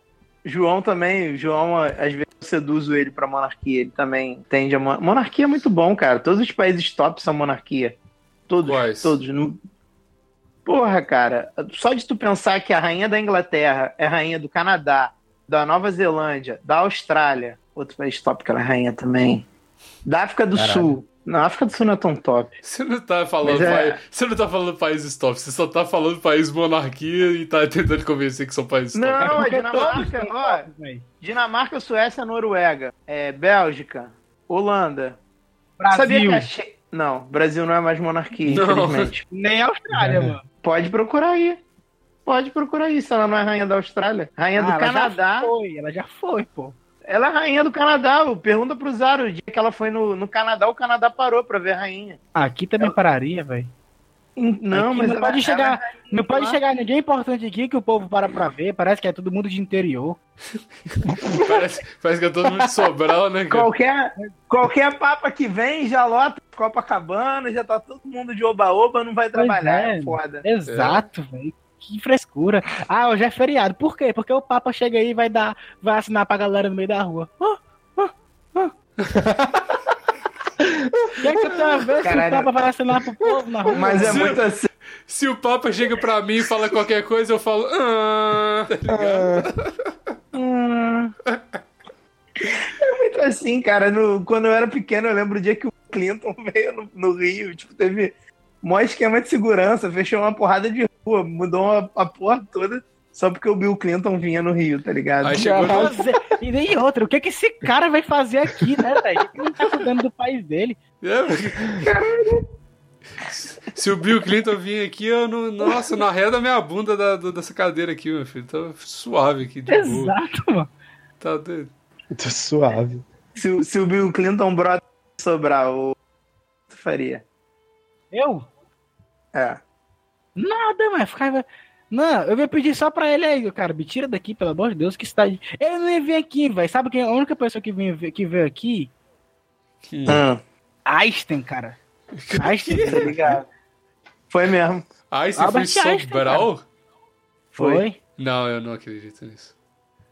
[SPEAKER 3] João também, João, às vezes eu seduzo ele pra monarquia. Ele também tende a. mon- Monarquia é muito bom, cara. Todos os países top são monarquia. Todos.
[SPEAKER 1] Quais?
[SPEAKER 3] Todos. Não- Porra, cara. Só de tu pensar que a rainha da Inglaterra é rainha do Canadá, da Nova Zelândia, da Austrália. Outro país top que ela é rainha também. Da África do
[SPEAKER 2] Caralho.
[SPEAKER 3] Sul. Não, a África do Sul não é tão top.
[SPEAKER 1] Você não tá falando
[SPEAKER 3] é-
[SPEAKER 1] país... Você não tá falando país stop, você só tá falando país monarquia e tá tentando convencer que são países top.
[SPEAKER 3] Não, a
[SPEAKER 4] porque
[SPEAKER 3] Dinamarca, ó. Dinamarca, Suécia, Noruega, é, Bélgica, Holanda.
[SPEAKER 4] Brasil.
[SPEAKER 3] Sabia que a Che- Não, Brasil não é mais monarquia,
[SPEAKER 1] Não.
[SPEAKER 3] infelizmente.
[SPEAKER 4] Nem a Austrália,
[SPEAKER 2] É.
[SPEAKER 4] mano.
[SPEAKER 3] Pode procurar aí. Pode procurar aí, se ela não é rainha da Austrália. Rainha do
[SPEAKER 4] Ah, ela
[SPEAKER 3] Canadá.
[SPEAKER 4] Já foi, ela já foi, pô.
[SPEAKER 3] Ela é rainha do Canadá. Pergunta pro Zaro. O dia que ela foi no, no Canadá, o Canadá parou pra ver a rainha.
[SPEAKER 4] Aqui também pararia, velho.
[SPEAKER 3] Não,
[SPEAKER 4] Aqui
[SPEAKER 3] mas
[SPEAKER 4] não
[SPEAKER 3] ela-
[SPEAKER 4] pode
[SPEAKER 3] ela
[SPEAKER 4] chegar,
[SPEAKER 3] é
[SPEAKER 4] não pode
[SPEAKER 3] lá.
[SPEAKER 4] chegar ninguém importante aqui que o povo para pra ver. Parece que é todo mundo de interior. [LAUGHS]
[SPEAKER 1] Parece, parece que é todo mundo de Sobral, né, cara?
[SPEAKER 3] Qualquer, qualquer papa que vem já lota Copacabana, já tá todo mundo de oba-oba, não vai trabalhar.
[SPEAKER 4] é.
[SPEAKER 3] É foda.
[SPEAKER 4] Exato, velho. Que frescura. Ah, hoje é feriado. Por quê? Porque o Papa chega aí e vai dar, vai assinar pra galera no meio da rua. Ah, ah, ah. O que é que tem a ver se o. Papa vai assinar pro povo na rua?
[SPEAKER 3] Mas é muito assim.
[SPEAKER 1] Se o Papa chega pra mim e fala qualquer coisa, eu falo. Ah, tá ligado?
[SPEAKER 3] Hum. [LAUGHS] É muito assim, cara. No- quando eu era pequeno, eu lembro o dia que o Clinton [LAUGHS] veio no, no Rio, tipo, teve maior esquema de segurança, fechou uma porrada de rua, mudou a, a porra toda, só porque o Bill Clinton vinha no Rio, tá ligado?
[SPEAKER 1] Aí chegou no...
[SPEAKER 4] E nem outra, o que que esse cara vai fazer aqui, né, velho? Ele não tá cuidando do país dele.
[SPEAKER 1] É, Se o Bill Clinton vir aqui, eu não. Nossa, não arreda minha bunda da, do- dessa cadeira aqui, meu filho. Tá suave aqui, de boa.
[SPEAKER 4] Exato, mano.
[SPEAKER 1] Tá doido.
[SPEAKER 2] Tô suave.
[SPEAKER 3] Se, o- se o Bill Clinton brota sobrar, o tu faria?
[SPEAKER 4] Eu?
[SPEAKER 3] É.
[SPEAKER 4] Nada, mano. Ficava... Não, eu ia pedir só pra ele aí, cara. Me tira daqui, pelo amor de Deus, que cidade. Ele não ia vir aqui, velho. Sabe quem é a única pessoa que veio, que veio aqui?
[SPEAKER 1] Hum.
[SPEAKER 3] Hum,
[SPEAKER 4] Einstein, cara. [LAUGHS] Einstein.
[SPEAKER 3] tá ligado? Foi mesmo.
[SPEAKER 1] Você
[SPEAKER 4] Albert
[SPEAKER 1] foi
[SPEAKER 4] Einstein,
[SPEAKER 1] Sobral?
[SPEAKER 4] Foi.
[SPEAKER 1] Não, eu não acredito nisso.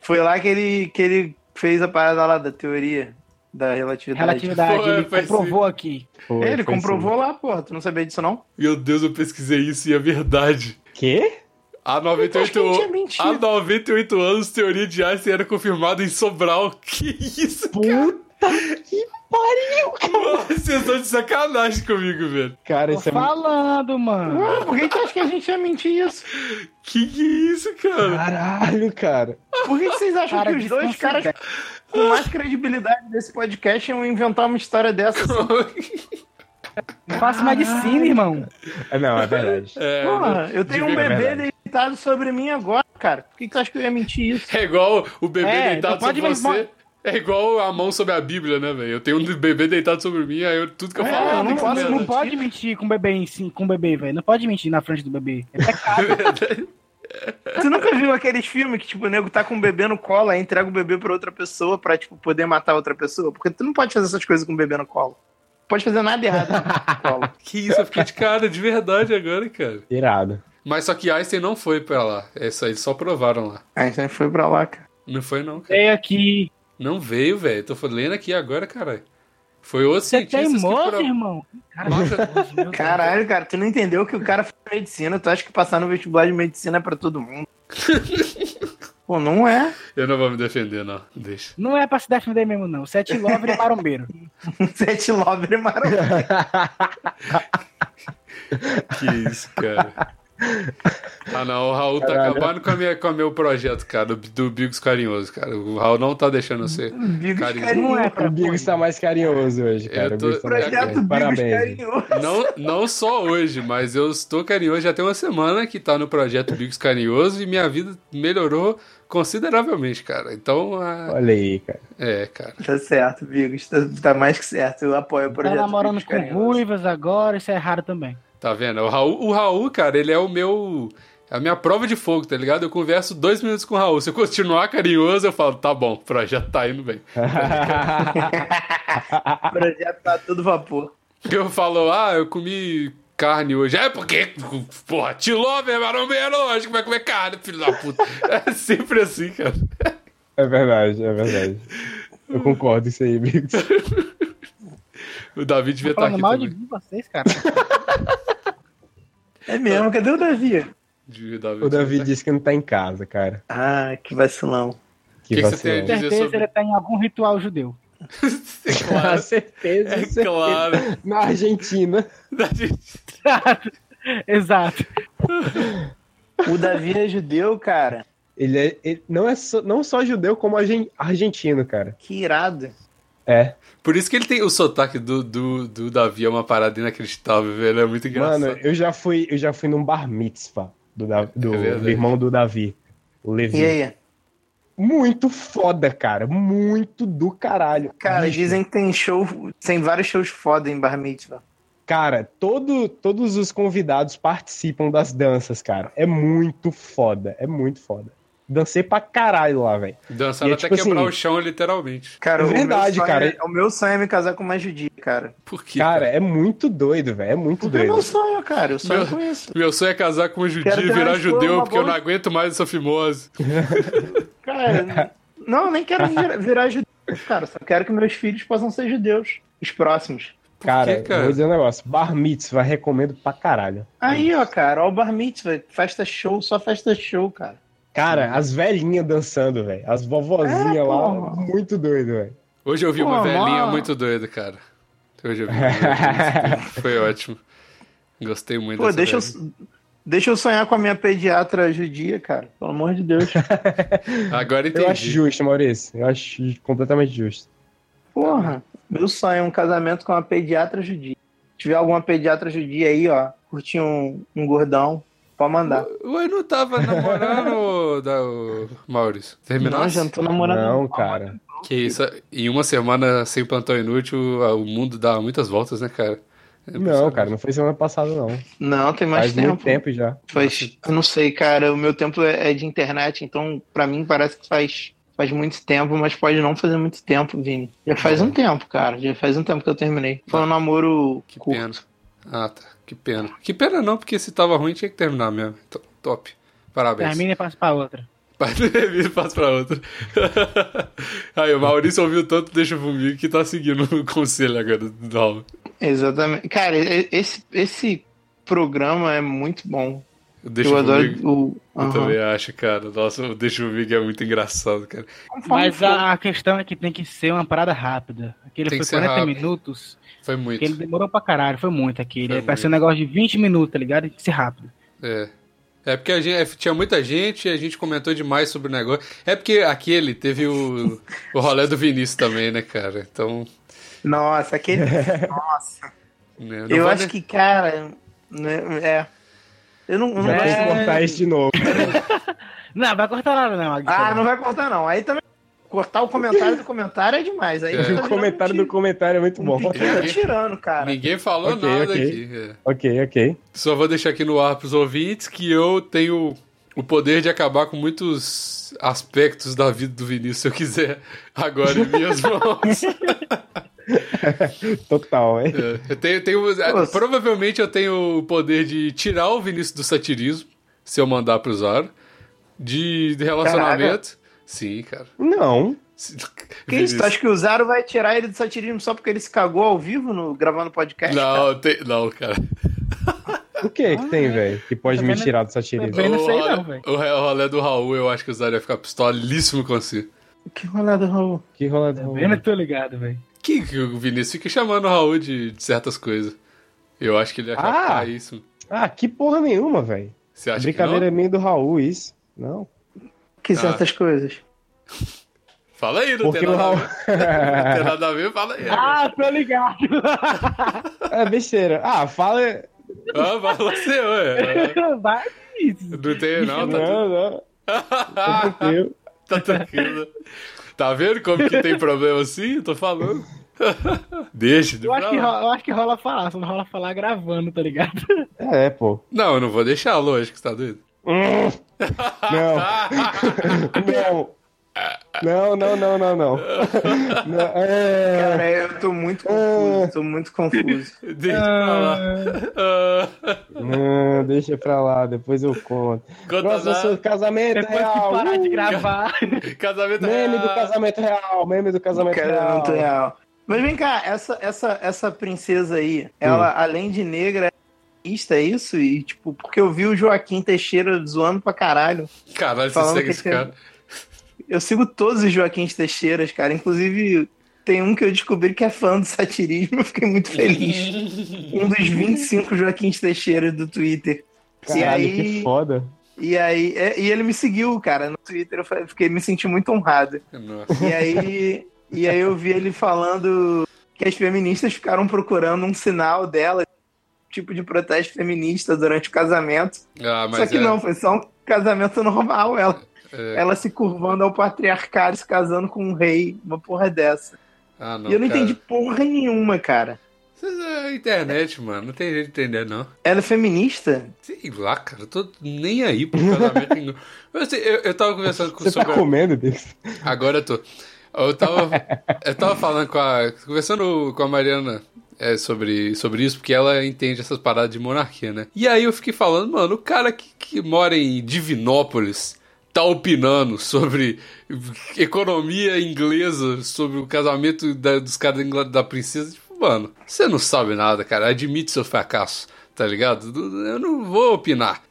[SPEAKER 3] Foi lá que ele, que ele fez a parada lá da teoria da relatividade.
[SPEAKER 4] Relatividade,
[SPEAKER 1] Foi,
[SPEAKER 4] ele
[SPEAKER 1] foi
[SPEAKER 4] comprovou aqui.
[SPEAKER 2] Foi,
[SPEAKER 3] ele comprovou lá, porra. Tu não sabia disso, não?
[SPEAKER 1] Meu Deus, eu pesquisei isso e é verdade.
[SPEAKER 2] Quê?
[SPEAKER 1] Há
[SPEAKER 3] Eu acho
[SPEAKER 1] 98,
[SPEAKER 3] que tinha mentido.
[SPEAKER 1] há 98 anos, teoria de Einstein era confirmada em Sobral. [LAUGHS] Que isso,
[SPEAKER 2] Puta que pariu,
[SPEAKER 1] cara? Vocês estão de sacanagem comigo, velho.
[SPEAKER 2] cara.
[SPEAKER 4] Tô
[SPEAKER 2] Isso é muito...
[SPEAKER 4] falando, mano.
[SPEAKER 3] Ué, por que tu acha que a gente ia mentir isso?
[SPEAKER 1] Que que é isso, cara?
[SPEAKER 2] Caralho, cara.
[SPEAKER 3] Por que, que vocês acham
[SPEAKER 4] Cara,
[SPEAKER 3] que os dois caras com mais credibilidade desse podcast iam inventar uma história dessa? assim?
[SPEAKER 4] Eu faço medicina, irmão.
[SPEAKER 2] É, Não, é verdade.
[SPEAKER 1] É,
[SPEAKER 3] Porra, eu tenho um
[SPEAKER 2] é
[SPEAKER 3] bebê
[SPEAKER 2] verdade.
[SPEAKER 3] deitado sobre mim agora, cara. Por que, que tu acha que eu ia mentir isso?
[SPEAKER 1] é igual o bebê
[SPEAKER 4] É,
[SPEAKER 1] deitado
[SPEAKER 4] então pode
[SPEAKER 1] sobre você. É igual a mão sobre a Bíblia, né, velho? Eu tenho um bebê deitado sobre mim, aí eu- tudo que eu
[SPEAKER 3] É,
[SPEAKER 1] falo.
[SPEAKER 3] eu não
[SPEAKER 1] que
[SPEAKER 3] posso-
[SPEAKER 4] Não pode mentir com o bebê em si, com o bebê, velho. Não pode mentir na frente do bebê. É pecado. [LAUGHS]
[SPEAKER 3] Você nunca viu aqueles filmes que, tipo, o nego tá com o bebê no colo, aí entrega o bebê pra outra pessoa pra, tipo, poder matar outra pessoa? Porque tu não pode fazer essas coisas com o bebê no colo. Pode fazer nada errado no [LAUGHS] colo.
[SPEAKER 1] Que isso, eu fiquei de cara, de verdade agora, cara.
[SPEAKER 2] Irado.
[SPEAKER 1] Mas só que Einstein não foi pra lá. Essa eles só provaram lá.
[SPEAKER 3] Aí você foi pra lá, cara.
[SPEAKER 1] Não foi, não, cara.
[SPEAKER 4] Veio aqui.
[SPEAKER 1] Não veio, velho. Tô lendo aqui agora, caralho. Foi outro
[SPEAKER 4] Você
[SPEAKER 1] cientista pro-
[SPEAKER 4] irmão?
[SPEAKER 3] Caralho, cara, tu não entendeu que o cara fez medicina. Tu acha que passar no vestibular de medicina é pra todo mundo? [LAUGHS] Pô, não é.
[SPEAKER 1] Eu não vou me defender, não. Deixa.
[SPEAKER 4] Não é pra se defender mesmo, não. Sete Lover é marombeiro. [LAUGHS]
[SPEAKER 3] Sete lover maromba. [LAUGHS]
[SPEAKER 1] que isso, cara. Ah não, o Raul tá
[SPEAKER 2] Caralho.
[SPEAKER 1] acabando com, a minha, com o meu projeto, cara, do, do Bigos Carinhoso, cara. O Raul não tá deixando eu ser
[SPEAKER 3] Bigos
[SPEAKER 1] carinhoso.
[SPEAKER 3] carinhoso.
[SPEAKER 4] Não é
[SPEAKER 2] O Bigos está mais carinhoso hoje, cara.
[SPEAKER 1] Eu
[SPEAKER 2] O
[SPEAKER 1] tô-
[SPEAKER 2] Bigos tá
[SPEAKER 3] Projeto
[SPEAKER 2] carinhoso.
[SPEAKER 3] Bigos
[SPEAKER 2] Parabéns.
[SPEAKER 3] carinhoso.
[SPEAKER 1] Não, não só hoje, mas eu estou carinhoso já tem uma semana que tá no projeto Bigos Carinhoso e minha vida melhorou consideravelmente, cara. Então, ah,
[SPEAKER 2] Olha aí, cara.
[SPEAKER 1] é, cara.
[SPEAKER 3] Tá certo, Bigos. Tá, tá mais que certo. Eu apoio o
[SPEAKER 4] Tá
[SPEAKER 3] projeto.
[SPEAKER 4] namorando
[SPEAKER 3] Bigos
[SPEAKER 4] com
[SPEAKER 3] Carinhoso.
[SPEAKER 4] ruivas agora, isso é errado também.
[SPEAKER 1] Tá vendo? O Raul, o Raul, cara, ele é o meu. A minha prova de fogo, tá ligado? Eu converso dois minutos com o Raul. Se eu continuar carinhoso, eu falo, tá bom, o projeto tá indo bem. [LAUGHS]
[SPEAKER 3] O projeto tá todo vapor.
[SPEAKER 1] Eu falo, ah, eu comi carne hoje. É porque, porra, Tilover, marombeiro, lógico que vai comer carne, filho da puta. [LAUGHS] É sempre assim, cara.
[SPEAKER 2] É verdade, é verdade. Eu concordo com isso aí, Bigos. [LAUGHS]
[SPEAKER 1] O Davi devia estar
[SPEAKER 4] Falando
[SPEAKER 1] aqui
[SPEAKER 4] mal
[SPEAKER 1] também.
[SPEAKER 4] de mim, vocês, cara.
[SPEAKER 3] É mesmo, cadê o Davi?
[SPEAKER 1] Davi
[SPEAKER 2] O Davi
[SPEAKER 1] devia
[SPEAKER 2] disse que não tá em casa, cara.
[SPEAKER 3] Ah, que vacilão.
[SPEAKER 2] Que,
[SPEAKER 1] Que que você tem a
[SPEAKER 2] vacilão.
[SPEAKER 1] dizer
[SPEAKER 4] certeza
[SPEAKER 1] sobre-
[SPEAKER 4] ele tá em algum ritual judeu. [LAUGHS] [LAUGHS]
[SPEAKER 2] Com
[SPEAKER 1] claro.
[SPEAKER 2] certeza,
[SPEAKER 1] É
[SPEAKER 2] certeza.
[SPEAKER 1] claro. [LAUGHS]
[SPEAKER 2] Na Argentina.
[SPEAKER 4] Exato. Exato.
[SPEAKER 3] O Davi é judeu, cara.
[SPEAKER 2] Ele, é, ele não é só, não só judeu, como argen- argentino, cara.
[SPEAKER 3] Que irado.
[SPEAKER 2] É.
[SPEAKER 1] Por isso que ele tem o sotaque do, do, do Davi, é uma parada inacreditável, velho. É muito engraçado.
[SPEAKER 2] Mano, eu já fui, eu já fui num bar mitzvah do, Da- do,
[SPEAKER 1] É
[SPEAKER 2] do irmão do Davi, o Levi.
[SPEAKER 3] E aí?
[SPEAKER 2] Muito foda, cara. Muito do caralho.
[SPEAKER 3] Cara,
[SPEAKER 2] Bicho.
[SPEAKER 3] dizem que tem show, tem vários shows foda em Bar Mitzvah.
[SPEAKER 2] Cara, todo, todos os convidados participam das danças, cara. É muito foda. É muito foda. Dancei pra caralho lá, velho.
[SPEAKER 1] Dançaram
[SPEAKER 2] E é
[SPEAKER 1] até
[SPEAKER 2] tipo
[SPEAKER 1] quebrar
[SPEAKER 2] assim-
[SPEAKER 1] o chão, literalmente.
[SPEAKER 3] Cara,
[SPEAKER 2] É
[SPEAKER 3] o meu
[SPEAKER 2] verdade,
[SPEAKER 3] sonho
[SPEAKER 2] cara.
[SPEAKER 3] é- o meu sonho é me casar com uma judia, cara.
[SPEAKER 1] Por quê?
[SPEAKER 2] Cara, é muito doido, velho. É muito
[SPEAKER 3] Porque é
[SPEAKER 2] doido.
[SPEAKER 3] meu sonho, cara. Eu sonho
[SPEAKER 1] Meu-
[SPEAKER 3] com isso.
[SPEAKER 1] Meu sonho é casar com um judia
[SPEAKER 3] Quero
[SPEAKER 1] e virar
[SPEAKER 3] uma
[SPEAKER 1] judeu,
[SPEAKER 3] uma
[SPEAKER 1] porque eu
[SPEAKER 3] boa-
[SPEAKER 1] não aguento mais essa fimose. [LAUGHS]
[SPEAKER 3] Cara, não, nem quero [LAUGHS] virar, judeu, cara. Só quero que meus filhos possam ser judeus. Os próximos.
[SPEAKER 2] Cara,
[SPEAKER 1] quê, cara?
[SPEAKER 2] eu vou dizer um negócio. Bar mitzvah, recomendo pra caralho.
[SPEAKER 3] Aí, ó, cara, ó o Bar Mitzvah, festa show, só festa show, cara.
[SPEAKER 2] Cara, as velhinhas dançando, velho. As vovozinhas
[SPEAKER 3] É,
[SPEAKER 2] lá, muito doido, velho.
[SPEAKER 1] Hoje eu vi uma velhinha muito doida, cara. Hoje eu vi. [LAUGHS] Foi ótimo. Gostei muito
[SPEAKER 3] Pô,
[SPEAKER 1] dessa
[SPEAKER 3] deixa eu, deixa eu sonhar com a minha pediatra judia, cara. Pelo amor de Deus. [LAUGHS]
[SPEAKER 1] Agora
[SPEAKER 2] Eu acho
[SPEAKER 1] entendi.
[SPEAKER 2] justo, Maurício. Eu acho completamente justo.
[SPEAKER 3] Porra, meu sonho é um casamento com uma pediatra judia. Se tiver alguma pediatra judia aí, ó, curtir um, um gordão, pode mandar.
[SPEAKER 1] Ué, não tava namorando [LAUGHS] da, o Maurício. Terminou?
[SPEAKER 3] Não, já não tô namorando.
[SPEAKER 2] Não, cara.
[SPEAKER 1] Que isso, em uma semana sem plantão inútil, o mundo dá muitas voltas, né, cara? É
[SPEAKER 2] Não, cara, não foi semana passada, não.
[SPEAKER 3] Não, tem mais
[SPEAKER 2] Faz
[SPEAKER 3] tempo.
[SPEAKER 2] muito tempo já.
[SPEAKER 3] Faz, eu não sei, cara. O meu tempo é é de internet, então pra mim parece que faz, faz muito tempo, mas pode não fazer muito tempo, Vini. Já faz um tempo, cara. Já faz um tempo que eu terminei. Foi um namoro
[SPEAKER 1] Que
[SPEAKER 3] curto.
[SPEAKER 1] pena. Ah, tá. Que pena. Que pena não, porque se tava ruim tinha que terminar mesmo. Então, top. Parabéns.
[SPEAKER 4] Termina e passa pra outra.
[SPEAKER 1] Termina e passa pra outra. [LAUGHS] Aí, o Maurício ouviu tanto Deixa Comigo que tá seguindo o conselho agora do Raul.
[SPEAKER 3] Exatamente. Cara, esse, esse programa é muito bom.
[SPEAKER 1] Deixa
[SPEAKER 3] eu adoro o.
[SPEAKER 1] Eu
[SPEAKER 3] Aham.
[SPEAKER 1] também acho, cara. Nossa, o Deixa Comigo é muito engraçado, cara.
[SPEAKER 4] Mas a, questão é que tem que ser uma parada rápida. Aquele
[SPEAKER 1] Tem
[SPEAKER 4] foi
[SPEAKER 1] ser
[SPEAKER 4] 40
[SPEAKER 1] rápido.
[SPEAKER 4] minutos,
[SPEAKER 1] Foi muito.
[SPEAKER 4] que ele demorou pra caralho, foi muito aquele.
[SPEAKER 1] Foi
[SPEAKER 4] É ser um negócio de 20 minutos, tá ligado? Tem que ser rápido.
[SPEAKER 1] É. É porque a gente, é, tinha muita gente e a gente comentou demais sobre o negócio. É porque aquele teve o, [LAUGHS] o rolê do Vinícius também, né, cara? Então.
[SPEAKER 3] Nossa, aquele. [LAUGHS] Nossa.
[SPEAKER 1] né, não
[SPEAKER 3] Eu
[SPEAKER 1] vou
[SPEAKER 3] acho
[SPEAKER 1] nem-
[SPEAKER 3] que, cara. né, É. Eu não,
[SPEAKER 2] tem que cortar isso de novo. [LAUGHS]
[SPEAKER 4] Não, vai cortar nada não. Agui,
[SPEAKER 3] Ah, não vai cortar, não. Aí também. Cortar o comentário do comentário é demais. Aí
[SPEAKER 1] É.
[SPEAKER 3] tá
[SPEAKER 2] O comentário do
[SPEAKER 3] virando
[SPEAKER 2] comentário é muito
[SPEAKER 3] um
[SPEAKER 2] bom.
[SPEAKER 3] pequeno tirano, cara.
[SPEAKER 1] Ninguém falou
[SPEAKER 2] Ok,
[SPEAKER 1] nada
[SPEAKER 2] ok.
[SPEAKER 1] aqui. é.
[SPEAKER 2] Ok, ok.
[SPEAKER 1] Só vou deixar aqui no ar pros ouvintes que eu tenho o poder de acabar com muitos aspectos da vida do Vinícius se eu quiser agora em minhas [LAUGHS] mãos.
[SPEAKER 2] Total, hein?
[SPEAKER 1] É, eu tenho, tenho-
[SPEAKER 3] Nossa.
[SPEAKER 1] provavelmente eu tenho o poder de tirar o Vinícius do satirismo, se eu mandar pro usuário. De, de relacionamento. Sim, cara.
[SPEAKER 2] Não.
[SPEAKER 3] Que isso? Tu acha que o Zaro vai tirar ele do satirismo só porque ele se cagou ao vivo no, gravando podcast? cara?
[SPEAKER 1] Não, tem- não, cara.
[SPEAKER 2] O que que tem, velho? Que pode me tirar do satirismo?
[SPEAKER 4] Vendo? não sei
[SPEAKER 1] O rolê-
[SPEAKER 4] não, velho.
[SPEAKER 1] O rolê do Raul, eu acho que o Zé ia ficar pistolíssimo com você.
[SPEAKER 3] Que rolada, Raul.
[SPEAKER 2] Que rola
[SPEAKER 4] Tá vendo? Eu tô ligado, velho.
[SPEAKER 1] Que, que o Vinícius fica chamando o Raul de, de certas coisas. Eu acho que ele ia
[SPEAKER 2] Ah!
[SPEAKER 1] ah. isso.
[SPEAKER 2] Ah, que porra nenhuma, velho.
[SPEAKER 1] Você acha
[SPEAKER 2] Brincadeira
[SPEAKER 1] que
[SPEAKER 2] é minha do Raul, isso. Não.
[SPEAKER 3] Que
[SPEAKER 1] Ah.
[SPEAKER 3] certas coisas.
[SPEAKER 1] Fala aí, não
[SPEAKER 2] Porque
[SPEAKER 1] tem
[SPEAKER 2] o
[SPEAKER 1] nada
[SPEAKER 2] Raul.
[SPEAKER 1] a ver. [LAUGHS] Não tem nada a ver, fala aí.
[SPEAKER 4] Ah, tô ligado. [LAUGHS]
[SPEAKER 2] é besteira. Ah, fala.
[SPEAKER 1] Ah, fala você, ué. [LAUGHS]
[SPEAKER 4] Vai.
[SPEAKER 1] Não tem, não, tá tudo.
[SPEAKER 2] Não. Tá tranquilo.
[SPEAKER 1] Tá tranquilo. Tá vendo como que tem problema assim? Eu tô falando. Deixa, de
[SPEAKER 4] Eu acho, que rola, eu acho que rola falar, só não rola falar gravando, tá ligado?
[SPEAKER 2] É, pô.
[SPEAKER 1] Não, eu não vou deixar, lógico, você tá doido?
[SPEAKER 2] Hum. [LAUGHS] Não. Não. Não, não, não, não, não. Não, é...
[SPEAKER 3] Cara, eu tô muito confuso. Tô muito confuso. [LAUGHS]
[SPEAKER 1] Deixa pra lá. Ah, [LAUGHS]
[SPEAKER 2] Não, deixa pra lá, depois eu conto.
[SPEAKER 1] Conta
[SPEAKER 2] Nossa, seu casamento
[SPEAKER 4] Depois que
[SPEAKER 2] real.
[SPEAKER 4] parar de gravar.
[SPEAKER 1] Casamento
[SPEAKER 2] Meme do
[SPEAKER 1] real.
[SPEAKER 2] casamento real, meme do casamento real.
[SPEAKER 3] Casamento real. Mas vem cá, essa, essa, essa princesa aí, ela, além de negra, é é isso? E, tipo, porque eu vi o Joaquim Teixeira zoando pra caralho.
[SPEAKER 1] Caralho, você segue esse cara.
[SPEAKER 3] Eu sigo todos os Joaquim Teixeiras, cara. Inclusive, tem um que eu descobri que é fã do satirismo. Eu fiquei muito feliz. um dos 25 Joaquim Teixeiras do Twitter.
[SPEAKER 2] Caralho,
[SPEAKER 3] e aí,
[SPEAKER 2] que foda.
[SPEAKER 3] E aí, é- e ele me seguiu, cara, no Twitter. Eu fiquei, me senti muito honrado.
[SPEAKER 1] Nossa.
[SPEAKER 3] E aí, e aí eu vi ele falando que as feministas ficaram procurando um sinal dela, tipo de protesto feminista durante o casamento.
[SPEAKER 1] Ah, mas
[SPEAKER 3] Só que
[SPEAKER 1] é,
[SPEAKER 3] não, foi só um casamento normal. Ela,
[SPEAKER 1] é-
[SPEAKER 3] ela se curvando ao patriarcado, se casando com um rei, uma porra dessa.
[SPEAKER 1] Ah, não,
[SPEAKER 3] e eu não
[SPEAKER 1] cara.
[SPEAKER 3] entendi porra nenhuma, cara.
[SPEAKER 1] É internet, mano. Não tem jeito de entender, não.
[SPEAKER 3] Ela é feminista?
[SPEAKER 1] Sei lá, cara. Eu tô nem aí pro casamento. nenhum. [LAUGHS] eu, sei, eu, eu tava conversando com
[SPEAKER 2] Você tá comendo, Deus?
[SPEAKER 1] Agora eu tô. Eu tava, eu tava falando com a. Conversando com a Mariana é, sobre, sobre isso, porque ela entende essas paradas de monarquia, né? E aí eu fiquei falando, mano, o cara que, que mora em Divinópolis tá opinando sobre economia inglesa, sobre o casamento da- dos caras da, da princesa. Tipo, mano, você não sabe nada, cara. Admite seu fracasso. Tá ligado? Eu não vou opinar.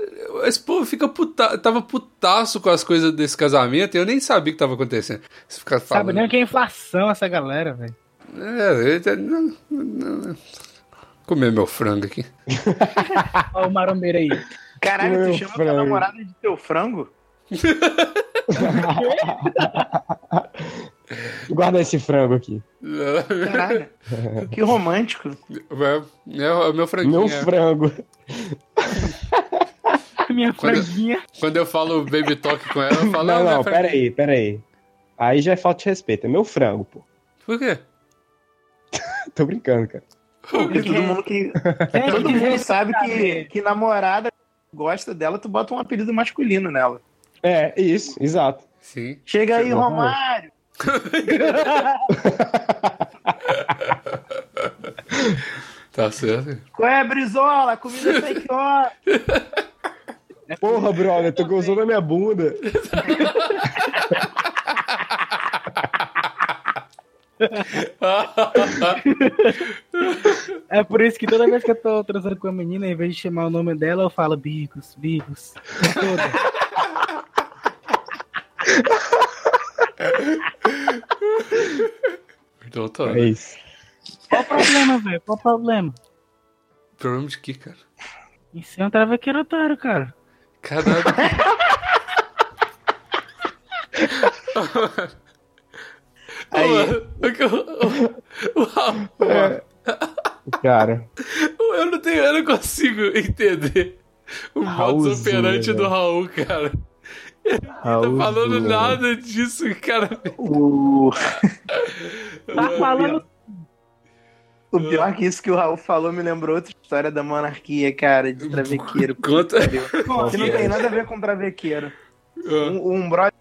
[SPEAKER 1] Esse povo fica puta... tava putaço com as coisas desse casamento e eu nem sabia o que tava acontecendo. Você fica
[SPEAKER 4] Sabe
[SPEAKER 1] falando.
[SPEAKER 4] nem o que é inflação essa galera, velho.
[SPEAKER 1] É, eu- não- não- comer meu frango aqui.
[SPEAKER 4] Olha o marombeiro aí.
[SPEAKER 3] Caralho,
[SPEAKER 2] Meu
[SPEAKER 3] tu chama tua
[SPEAKER 2] frango.
[SPEAKER 3] namorada de teu frango? [LAUGHS]
[SPEAKER 2] Guarda esse frango aqui.
[SPEAKER 3] Caralho, que romântico.
[SPEAKER 1] É, é o meu franguinho.
[SPEAKER 2] Meu frango. [LAUGHS]
[SPEAKER 4] Minha
[SPEAKER 1] Quando-
[SPEAKER 4] franguinha.
[SPEAKER 1] Quando eu falo baby talk com ela, eu falo.
[SPEAKER 2] Não,
[SPEAKER 1] "Ah,
[SPEAKER 2] não,
[SPEAKER 1] franguinha."
[SPEAKER 2] pera aí, pera aí. Aí já é falta de respeito. É meu frango, pô.
[SPEAKER 1] Por quê? [LAUGHS]
[SPEAKER 2] Tô brincando, cara.
[SPEAKER 3] Porque todo mundo que.
[SPEAKER 4] Tem
[SPEAKER 3] Todo
[SPEAKER 4] que
[SPEAKER 3] mundo sabe que, que namorada gosta dela, tu bota um apelido masculino nela.
[SPEAKER 2] É, isso, exato.
[SPEAKER 1] Sim.
[SPEAKER 3] Chega aí,
[SPEAKER 2] Chegou.
[SPEAKER 3] Romário. [LAUGHS]
[SPEAKER 1] Tá certo.
[SPEAKER 3] Qual é, Brizola? Comida sai que hora?
[SPEAKER 2] Porra, brother, tu gozou na minha bunda. [LAUGHS] [LAUGHS]
[SPEAKER 4] É por isso que toda vez que eu tô transando com a menina, em vez de chamar o nome dela, eu falo bicos, bicos. Toda. [LAUGHS]
[SPEAKER 1] Então tá.
[SPEAKER 2] É isso.
[SPEAKER 4] Qual o problema, velho? Qual o problema?
[SPEAKER 1] Problema de quê, cara?
[SPEAKER 4] Isso é um travequeiro otário, cara.
[SPEAKER 1] Caralho. [LAUGHS]
[SPEAKER 3] Aí.
[SPEAKER 1] O- o- o-
[SPEAKER 2] É. Cara, [LAUGHS]
[SPEAKER 1] Eu não tenho, eu não consigo entender o modus
[SPEAKER 2] Raulzinho,
[SPEAKER 1] operandi do
[SPEAKER 2] velho.
[SPEAKER 1] Raul, cara. Não tá falando nada disso, cara.
[SPEAKER 3] O, [LAUGHS]
[SPEAKER 4] Tá falando.
[SPEAKER 3] o pior que isso que o Raul falou me lembrou outra história da monarquia, cara, de travequeiro.
[SPEAKER 1] Conta.
[SPEAKER 3] Que não tem nada a ver com travequeiro. Um, um brother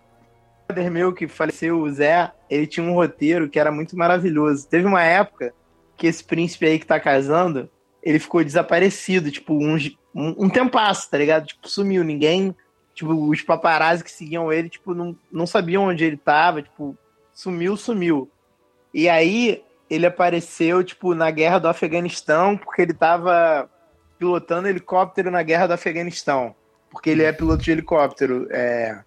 [SPEAKER 3] meu que faleceu, o Zé, ele tinha um roteiro que era muito maravilhoso. Teve uma época que esse príncipe aí que tá casando, ele ficou desaparecido, tipo, uns- um, um tempasso, tá ligado? Tipo, sumiu, ninguém. Tipo, os paparazzi que seguiam ele, tipo, não, não sabiam onde ele tava, tipo, sumiu, sumiu. E aí ele apareceu, tipo, na guerra do Afeganistão, porque ele tava pilotando helicóptero na guerra do Afeganistão. Porque ele é piloto de helicóptero. É...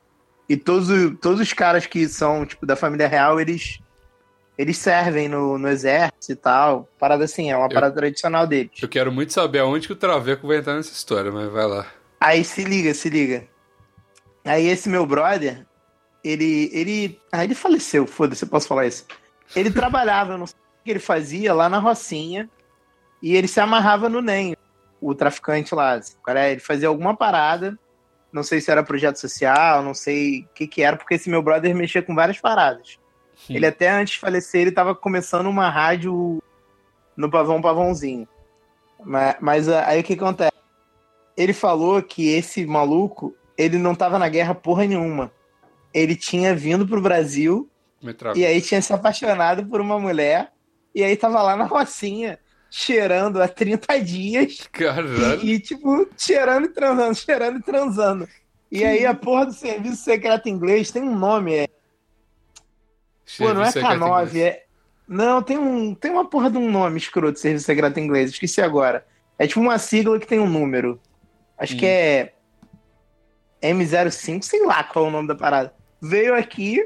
[SPEAKER 3] E todos, todos os caras que são, tipo, da família real, eles, Eles servem no, no exército e tal. Parada assim, é uma
[SPEAKER 1] Eu-
[SPEAKER 3] parada tradicional deles.
[SPEAKER 1] Eu quero muito saber aonde que o Traveco vai entrar nessa história, mas vai lá.
[SPEAKER 3] Aí se liga, se liga. Aí esse meu brother, ele. ele. Ah, ele faleceu, foda-se, eu posso falar isso. Ele trabalhava, eu não sei o que ele fazia, lá na Rocinha. E ele se amarrava no NEM, o traficante lá. assim, cara, ele fazia alguma parada. Não sei se era projeto social, não sei o que que era, porque esse meu brother mexia com várias paradas.
[SPEAKER 1] Hum.
[SPEAKER 3] Ele até antes de falecer, ele tava começando uma rádio no Pavão Pavãozinho. Mas, mas ah, aí o que acontece? Ele falou que esse maluco, ele não tava na guerra porra nenhuma. Ele tinha vindo pro Brasil e aí tinha se apaixonado por uma mulher e aí tava lá na Rocinha, cheirando há 30 dias
[SPEAKER 1] Caralho.
[SPEAKER 3] e, tipo, cheirando e transando, cheirando e transando. E aí a porra do serviço secreto inglês tem um nome, é Pô, não é
[SPEAKER 1] Serviço secreto
[SPEAKER 3] K9,
[SPEAKER 1] inglês.
[SPEAKER 3] é. Não, tem, um, tem uma porra de um nome escroto, Serviço Secreto Inglês, esqueci agora. É tipo uma sigla que tem um número. Acho
[SPEAKER 1] Hum.
[SPEAKER 3] que é M05, sei lá qual é o nome da parada. Veio aqui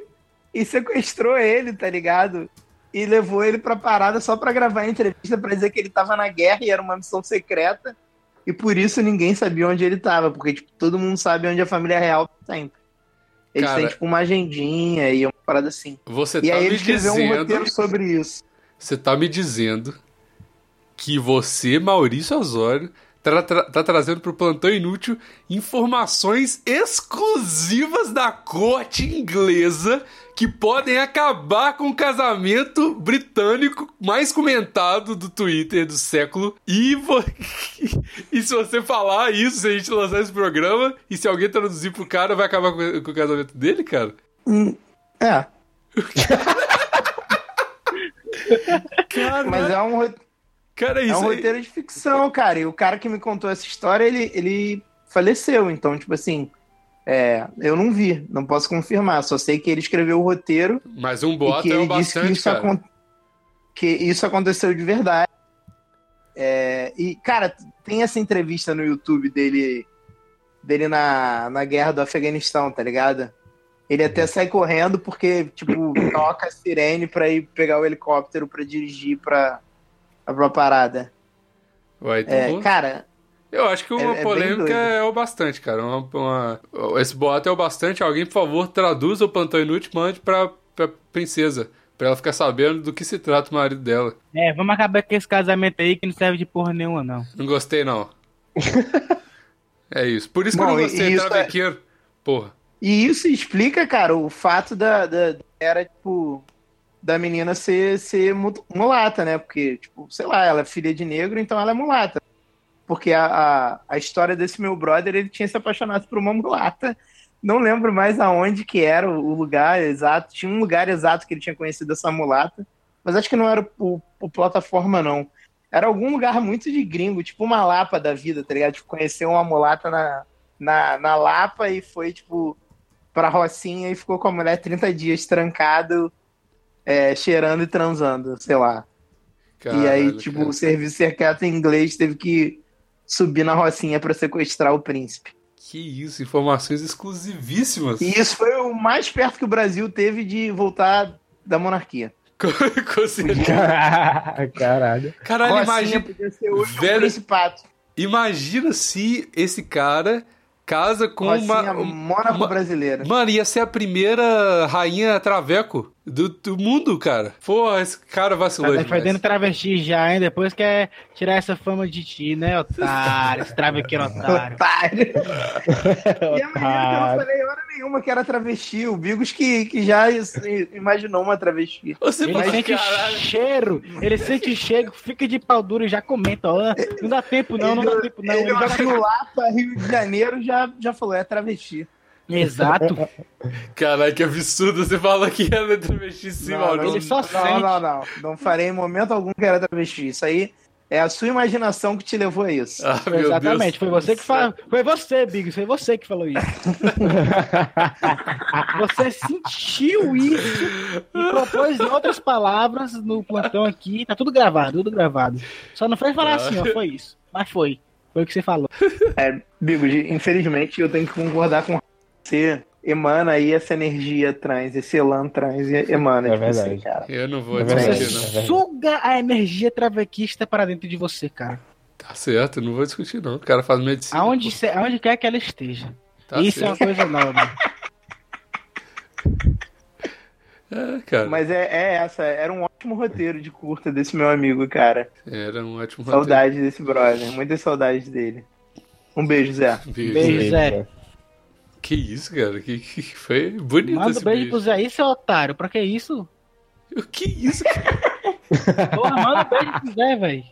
[SPEAKER 3] e sequestrou ele, tá ligado? E levou ele pra parada só pra gravar a entrevista pra dizer que ele tava na guerra e era uma missão secreta. E por isso ninguém sabia onde ele tava, porque tipo, todo mundo sabe onde a família real tá sempre. Eles
[SPEAKER 1] Cara-
[SPEAKER 3] têm tipo uma agendinha e uma parada assim.
[SPEAKER 1] Você
[SPEAKER 3] E
[SPEAKER 1] tá
[SPEAKER 3] aí um roteiro sobre isso.
[SPEAKER 1] Você tá me dizendo que você, Maurício Osório, tá, tra- tá trazendo pro Plantão Inútil informações exclusivas da corte inglesa que podem acabar com o casamento britânico mais comentado do Twitter do século. E, vo- [LAUGHS] e se você falar isso, se a gente lançar esse programa, e se alguém traduzir pro cara, vai acabar com, com o casamento dele, cara?
[SPEAKER 3] Hum, É, [LAUGHS]
[SPEAKER 1] Cara,
[SPEAKER 3] mas é um,
[SPEAKER 1] cara,
[SPEAKER 3] é
[SPEAKER 1] isso
[SPEAKER 3] um
[SPEAKER 1] aí-
[SPEAKER 3] roteiro de ficção, cara. E o cara que me contou essa história, ele, ele faleceu. Então, tipo assim, é, eu não vi, não posso confirmar. Só sei que ele escreveu o roteiro
[SPEAKER 1] Mas um boato
[SPEAKER 3] que
[SPEAKER 1] é
[SPEAKER 3] ele disse que
[SPEAKER 1] bastante,
[SPEAKER 3] isso,
[SPEAKER 1] cara.
[SPEAKER 3] acon- que isso aconteceu de verdade. É, e, cara, tem essa entrevista no YouTube dele, dele na, na guerra do Afeganistão, tá ligado? Ele até sai correndo porque, tipo, toca a sirene pra ir pegar o helicóptero pra dirigir pra, pra parada.
[SPEAKER 1] Vai, então
[SPEAKER 3] É,
[SPEAKER 1] vou-
[SPEAKER 3] cara,
[SPEAKER 1] Eu acho que uma
[SPEAKER 3] é- é
[SPEAKER 1] polêmica é o bastante, cara. Uma, uma- Esse boato é o bastante. Alguém, por favor, traduza o plantão inútil e mande pra, pra princesa. Pra ela ficar sabendo do que se trata o marido dela.
[SPEAKER 4] É, vamos acabar com esse casamento aí que não serve de porra nenhuma, não.
[SPEAKER 1] Não gostei, não. [LAUGHS] é isso. Por isso que eu
[SPEAKER 3] Bom,
[SPEAKER 1] não
[SPEAKER 3] e-
[SPEAKER 1] gostei,
[SPEAKER 3] e isso é-
[SPEAKER 1] travequeiro. Porra.
[SPEAKER 3] E isso explica, cara, o fato da, da era, tipo, da menina ser, ser mu- mulata, né? Porque, tipo, sei lá, ela é filha de negro, então ela é mulata. Porque a, a, a história desse meu brother, ele tinha se apaixonado por uma mulata. Não lembro mais aonde que era o o lugar exato. Tinha um lugar exato que ele tinha conhecido essa mulata. Mas acho que não era o, o plataforma, não. Era algum lugar muito de gringo, tipo uma Lapa da vida, tá ligado? Tipo, conheceu uma mulata na, na, na Lapa e foi, tipo, pra Rocinha e ficou com a mulher 30 dias trancado, é, cheirando e transando, sei lá. e aí,
[SPEAKER 1] Caralho,
[SPEAKER 3] tipo,
[SPEAKER 1] cara.
[SPEAKER 3] o serviço secreto em inglês teve que subir na Rocinha pra sequestrar o príncipe.
[SPEAKER 1] Que isso, informações exclusivíssimas.
[SPEAKER 3] E isso foi o mais perto que o Brasil teve de voltar da monarquia. [LAUGHS]
[SPEAKER 1] Com- certeza. [LAUGHS]
[SPEAKER 2] Caralho.
[SPEAKER 1] Caralho,
[SPEAKER 3] Rocinha
[SPEAKER 1] imagina,
[SPEAKER 3] podia ser hoje
[SPEAKER 1] velho-
[SPEAKER 3] um principato.
[SPEAKER 1] imagina se esse cara casa com
[SPEAKER 3] Rocinha,
[SPEAKER 1] uma,
[SPEAKER 3] Mônaco
[SPEAKER 1] uma-
[SPEAKER 3] brasileira.
[SPEAKER 1] Mano, ia ser a primeira rainha traveco do, do mundo, cara. Pô, esse cara vacilou
[SPEAKER 4] Tá defendendo travesti já, hein? Depois quer tirar essa fama de ti, né, otário? Esse travequeiro otário. [LAUGHS]
[SPEAKER 3] Otário. [LAUGHS] E a menina que eu não falei hora nenhuma que era travesti. O Bigos que, que já imaginou uma travesti.
[SPEAKER 1] Você
[SPEAKER 4] Ele sente
[SPEAKER 1] caralho.
[SPEAKER 4] cheiro, ele sente cheiro, fica de pau duro e já comenta, ó. Não dá tempo não, não dá tempo não.
[SPEAKER 3] Ele
[SPEAKER 4] Ele
[SPEAKER 3] olhou lá pra Rio de Janeiro já, já falou, é travesti.
[SPEAKER 4] Exato. [LAUGHS]
[SPEAKER 1] Caralho, que absurdo. Você fala que era travesti sim,
[SPEAKER 3] Não,
[SPEAKER 1] Maurício.
[SPEAKER 4] ele só
[SPEAKER 3] não,
[SPEAKER 4] sente.
[SPEAKER 3] não, não. Não farei em momento algum que era travesti. Isso aí é a sua imaginação que te levou a isso.
[SPEAKER 1] Ah, meu
[SPEAKER 4] Exatamente,
[SPEAKER 1] Deus.
[SPEAKER 4] foi você que falou. Foi você, Biggs, foi você que falou isso. [LAUGHS] Você sentiu isso e propôs em outras palavras no plantão aqui. Tá tudo gravado, tudo gravado. Só não foi falar assim, ó, foi isso. Mas foi. Foi o que você falou.
[SPEAKER 3] É, Bigos, infelizmente eu tenho que concordar com você. emana aí essa energia trans, esse elan trans emana
[SPEAKER 2] É
[SPEAKER 3] de
[SPEAKER 2] verdade.
[SPEAKER 3] você, cara.
[SPEAKER 1] Eu não vou
[SPEAKER 2] É
[SPEAKER 1] discutir, não.
[SPEAKER 2] É verdade.
[SPEAKER 4] suga a energia travequista para dentro de você, cara.
[SPEAKER 1] Tá certo, eu não vou discutir, não. O cara faz medicina.
[SPEAKER 4] Aonde, cê- aonde quer que ela esteja.
[SPEAKER 1] Tá
[SPEAKER 4] Isso é uma
[SPEAKER 1] certo.
[SPEAKER 4] coisa nova. [LAUGHS]
[SPEAKER 1] É, cara.
[SPEAKER 3] Mas é, é essa, era um ótimo roteiro de curta desse meu amigo, cara.
[SPEAKER 1] Era um ótimo roteiro.
[SPEAKER 3] Saudades desse brother, muitas saudades dele. Um beijo, Zé.
[SPEAKER 1] Beijo.
[SPEAKER 4] Beijo. Zé.
[SPEAKER 1] Que isso, cara? Que, que foi bonito
[SPEAKER 4] Manda
[SPEAKER 1] esse
[SPEAKER 4] beijo
[SPEAKER 1] beijo.
[SPEAKER 4] pro Zé aí, seu otário. Pra que isso?
[SPEAKER 1] O que isso, cara? [LAUGHS]
[SPEAKER 4] Porra, manda um beijo pro Zé, velho.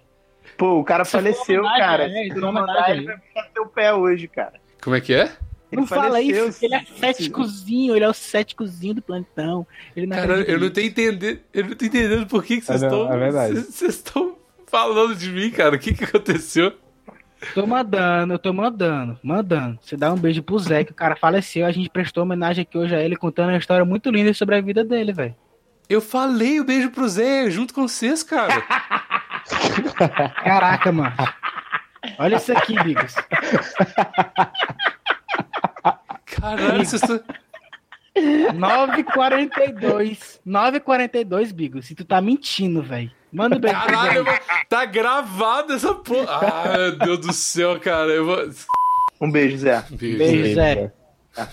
[SPEAKER 3] Pô, o cara
[SPEAKER 4] Isso foi
[SPEAKER 3] faleceu,
[SPEAKER 4] homenagem,
[SPEAKER 3] cara.
[SPEAKER 4] é,
[SPEAKER 3] Se não mandar, ele vai ficar teu pé hoje, cara.
[SPEAKER 1] Como é que é?
[SPEAKER 4] Não fala isso, ele é céticozinho, ele é o céticozinho do plantão. Ele não
[SPEAKER 1] Cara,
[SPEAKER 4] acredita
[SPEAKER 1] eu não tô entendendo. Eu não tô entendendo por que que vocês
[SPEAKER 2] É,
[SPEAKER 1] estão.
[SPEAKER 2] é verdade.
[SPEAKER 1] Vocês vocês estão falando de mim, cara. O que que aconteceu?
[SPEAKER 4] Tô mandando, eu tô mandando, mandando. Você dá um beijo pro Zé, que o cara faleceu. A gente prestou homenagem aqui hoje a ele, contando uma história muito linda sobre a vida dele, velho.
[SPEAKER 1] Eu falei o beijo pro Zé junto com vocês, cara. [LAUGHS]
[SPEAKER 4] Caraca, mano. Olha isso aqui, Bigos.
[SPEAKER 1] Caralho, vocês estão.
[SPEAKER 4] 9h42. 9h42, Bigos. Se tu tá mentindo, velho. Manda um Zé.
[SPEAKER 1] Caralho, eu vou- tá gravado essa porra. Ah, meu Deus do céu, cara. Eu vou.
[SPEAKER 3] Um beijo, Zé.
[SPEAKER 1] Beijo,
[SPEAKER 4] Beijo, Zé.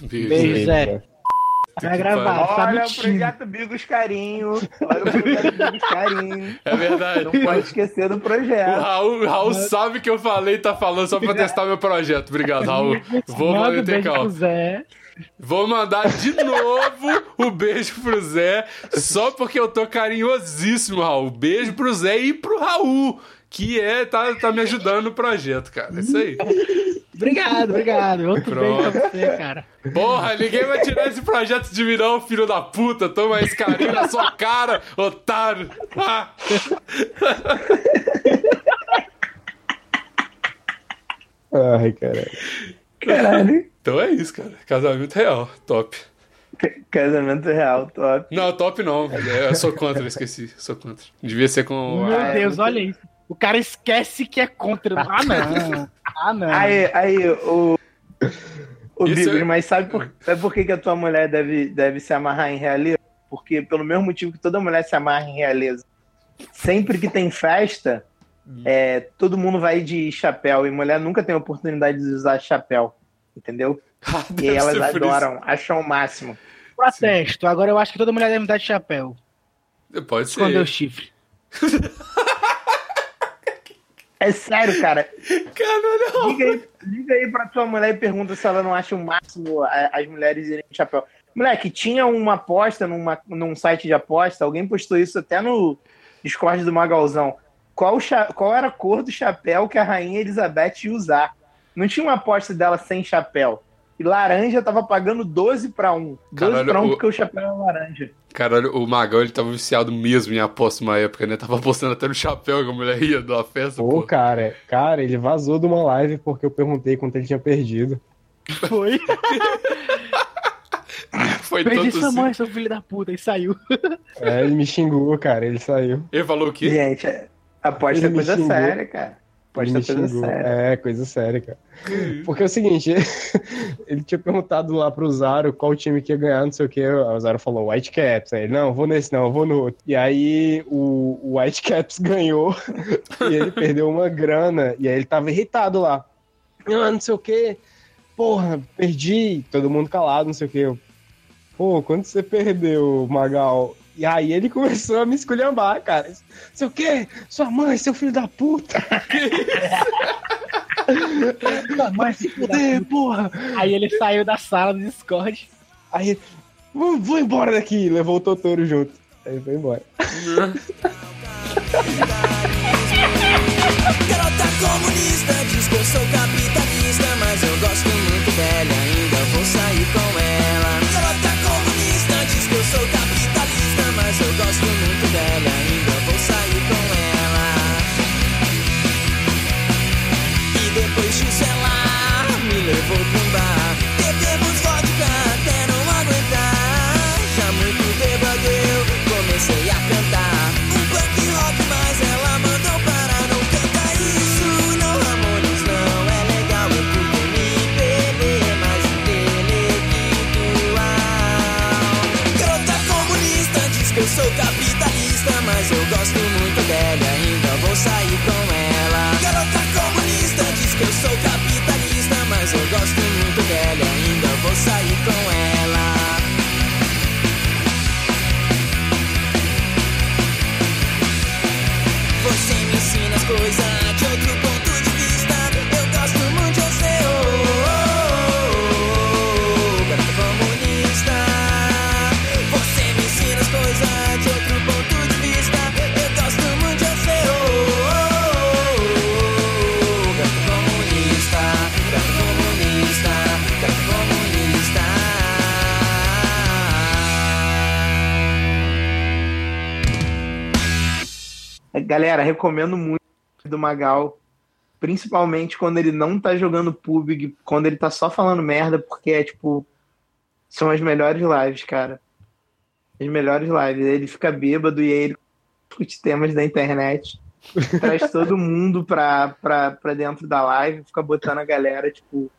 [SPEAKER 1] beijo.
[SPEAKER 4] Beijo, Zé. Vai gravar, tá
[SPEAKER 3] Olha o projeto Bigos Carinho. Olha o projeto Bigos Carinho.
[SPEAKER 1] É verdade.
[SPEAKER 3] Não pode esquecer do projeto.
[SPEAKER 1] Raul, o Raul sabe que eu falei e tá falando só pra testar meu projeto. Obrigado, Raul. Vou
[SPEAKER 4] Manda um
[SPEAKER 1] manter
[SPEAKER 4] beijo pro
[SPEAKER 1] calma.
[SPEAKER 4] Zé.
[SPEAKER 1] Vou mandar de novo o beijo pro Zé, só porque eu tô carinhosíssimo, Raul. Beijo pro Zé e pro Raul, que é, tá, tá me ajudando no projeto, cara. É isso aí.
[SPEAKER 4] Obrigado, obrigado. Outro beijo
[SPEAKER 1] Pronto.
[SPEAKER 4] pra você, cara.
[SPEAKER 1] Porra, ninguém vai tirar esse projeto de mim, não, filho da puta. Toma esse carinho na sua cara, otário. Ah.
[SPEAKER 2] Ai, caralho. [LAUGHS]
[SPEAKER 3] Caralho.
[SPEAKER 1] Então é isso, cara. Casamento real, top.
[SPEAKER 3] Casamento real, top.
[SPEAKER 1] Não, top não. É, Eu sou contra, eu esqueci. Sou contra. Devia ser com.
[SPEAKER 4] Meu
[SPEAKER 3] é
[SPEAKER 4] Deus,
[SPEAKER 3] muito-
[SPEAKER 4] olha isso. O cara esquece que é contra. Ah, não. Ah, não.
[SPEAKER 3] Aí, aí, o. O Bigos,
[SPEAKER 1] é-
[SPEAKER 3] mas sabe por, sabe por que, que a tua mulher deve, deve se amarrar em realeza? Porque pelo mesmo motivo que toda mulher se amarra em realeza. Sempre que tem festa, é, todo mundo vai de chapéu e mulher nunca tem oportunidade de usar chapéu. Entendeu?
[SPEAKER 1] Ah,
[SPEAKER 3] E elas
[SPEAKER 1] ser isso.
[SPEAKER 3] adoram, acham o máximo.
[SPEAKER 4] Protesto. Agora eu acho que toda mulher deve dar de chapéu.
[SPEAKER 1] Pode
[SPEAKER 4] Esconder o
[SPEAKER 1] ser.
[SPEAKER 4] chifre.
[SPEAKER 3] É sério, cara.
[SPEAKER 1] Caralho.
[SPEAKER 3] Liga aí, liga aí pra tua mulher e pergunta se ela não acha o máximo a- as mulheres irem de chapéu. Moleque, tinha uma aposta numa, num site de aposta, alguém postou isso até no Discord do Magalzão. Qual, qual era a cor do chapéu que a Rainha Elizabeth ia usar? Não tinha uma aposta dela sem chapéu. E laranja tava pagando 12 pra 1. 12
[SPEAKER 1] Caralho,
[SPEAKER 3] pra 1
[SPEAKER 1] o-
[SPEAKER 3] porque o chapéu era laranja.
[SPEAKER 1] Caralho, o Magão ele tava viciado mesmo em aposta uma época, né? Tava apostando até no chapéu que a mulher ia uma festa,
[SPEAKER 2] Pô,
[SPEAKER 1] pô.
[SPEAKER 2] cara, cara, ele vazou de uma live porque eu perguntei quanto ele tinha perdido.
[SPEAKER 4] Foi. [LAUGHS]
[SPEAKER 1] Foi
[SPEAKER 4] Perdi
[SPEAKER 1] tanto
[SPEAKER 4] sua
[SPEAKER 1] assim.
[SPEAKER 4] mãe, seu filho da puta, e saiu.
[SPEAKER 2] É, ele me xingou, cara, ele saiu.
[SPEAKER 1] Ele falou o quê?
[SPEAKER 3] Gente, aposta é coisa
[SPEAKER 2] xingou.
[SPEAKER 3] séria, cara. É
[SPEAKER 2] me
[SPEAKER 3] coisa séria.
[SPEAKER 2] É, coisa séria, cara. Porque é o seguinte, [LAUGHS] ele tinha perguntado lá pro Zaro qual time que ia ganhar, não sei o que. O Zaro falou Whitecaps. Aí ele, não, vou nesse não, vou no outro. E aí o, o Whitecaps [LAUGHS] ganhou e ele perdeu uma grana. E aí ele tava irritado lá. Ah, não sei o que. Porra, perdi. Todo mundo calado, não sei o que. Pô, quando você perdeu, Magal? E aí ele começou a me esculhambar, cara. Sei o que? Sua mãe, seu filho da puta. Vai se fuder, porra.
[SPEAKER 4] Aí ele saiu da sala do Discord.
[SPEAKER 2] Aí, vou, vou embora daqui. Levou o Totoro junto. Aí foi embora.
[SPEAKER 5] Garota comunista diz que eu sou capitalista, mas eu gosto muito dela ainda vou sair com ela. Eu sou capitalista, mas eu gosto muito dela
[SPEAKER 3] Galera, recomendo muito do Magal. Principalmente quando ele não tá jogando PUBG, quando ele tá só falando merda, porque é tipo. São as melhores lives, cara. As melhores lives. Ele fica bêbado e aí ele discute temas da internet. [LAUGHS] Traz todo mundo pra, pra, pra dentro da live, fica botando a galera, tipo.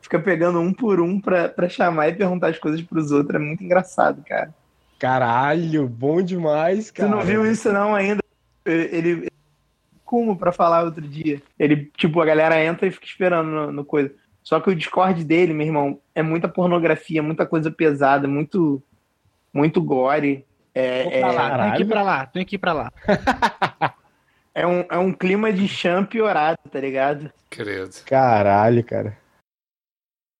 [SPEAKER 3] Fica pegando um por um pra, pra chamar e perguntar as coisas pros outros. É muito engraçado, cara.
[SPEAKER 2] Caralho, bom demais,
[SPEAKER 3] Tu
[SPEAKER 2] cara.
[SPEAKER 3] não viu isso não ainda? Ele como pra falar outro dia. Ele, tipo, a galera entra e fica esperando no, no coisa. Só que o Discord dele, meu irmão, é muita pornografia, muita coisa pesada, muito muito gore. É,
[SPEAKER 4] Vou pra lá,
[SPEAKER 3] é,
[SPEAKER 4] tem que ir pra lá, tem que ir pra lá. [LAUGHS]
[SPEAKER 3] é, um, é um clima de chão piorado, tá ligado?
[SPEAKER 1] Credo.
[SPEAKER 2] Caralho, cara.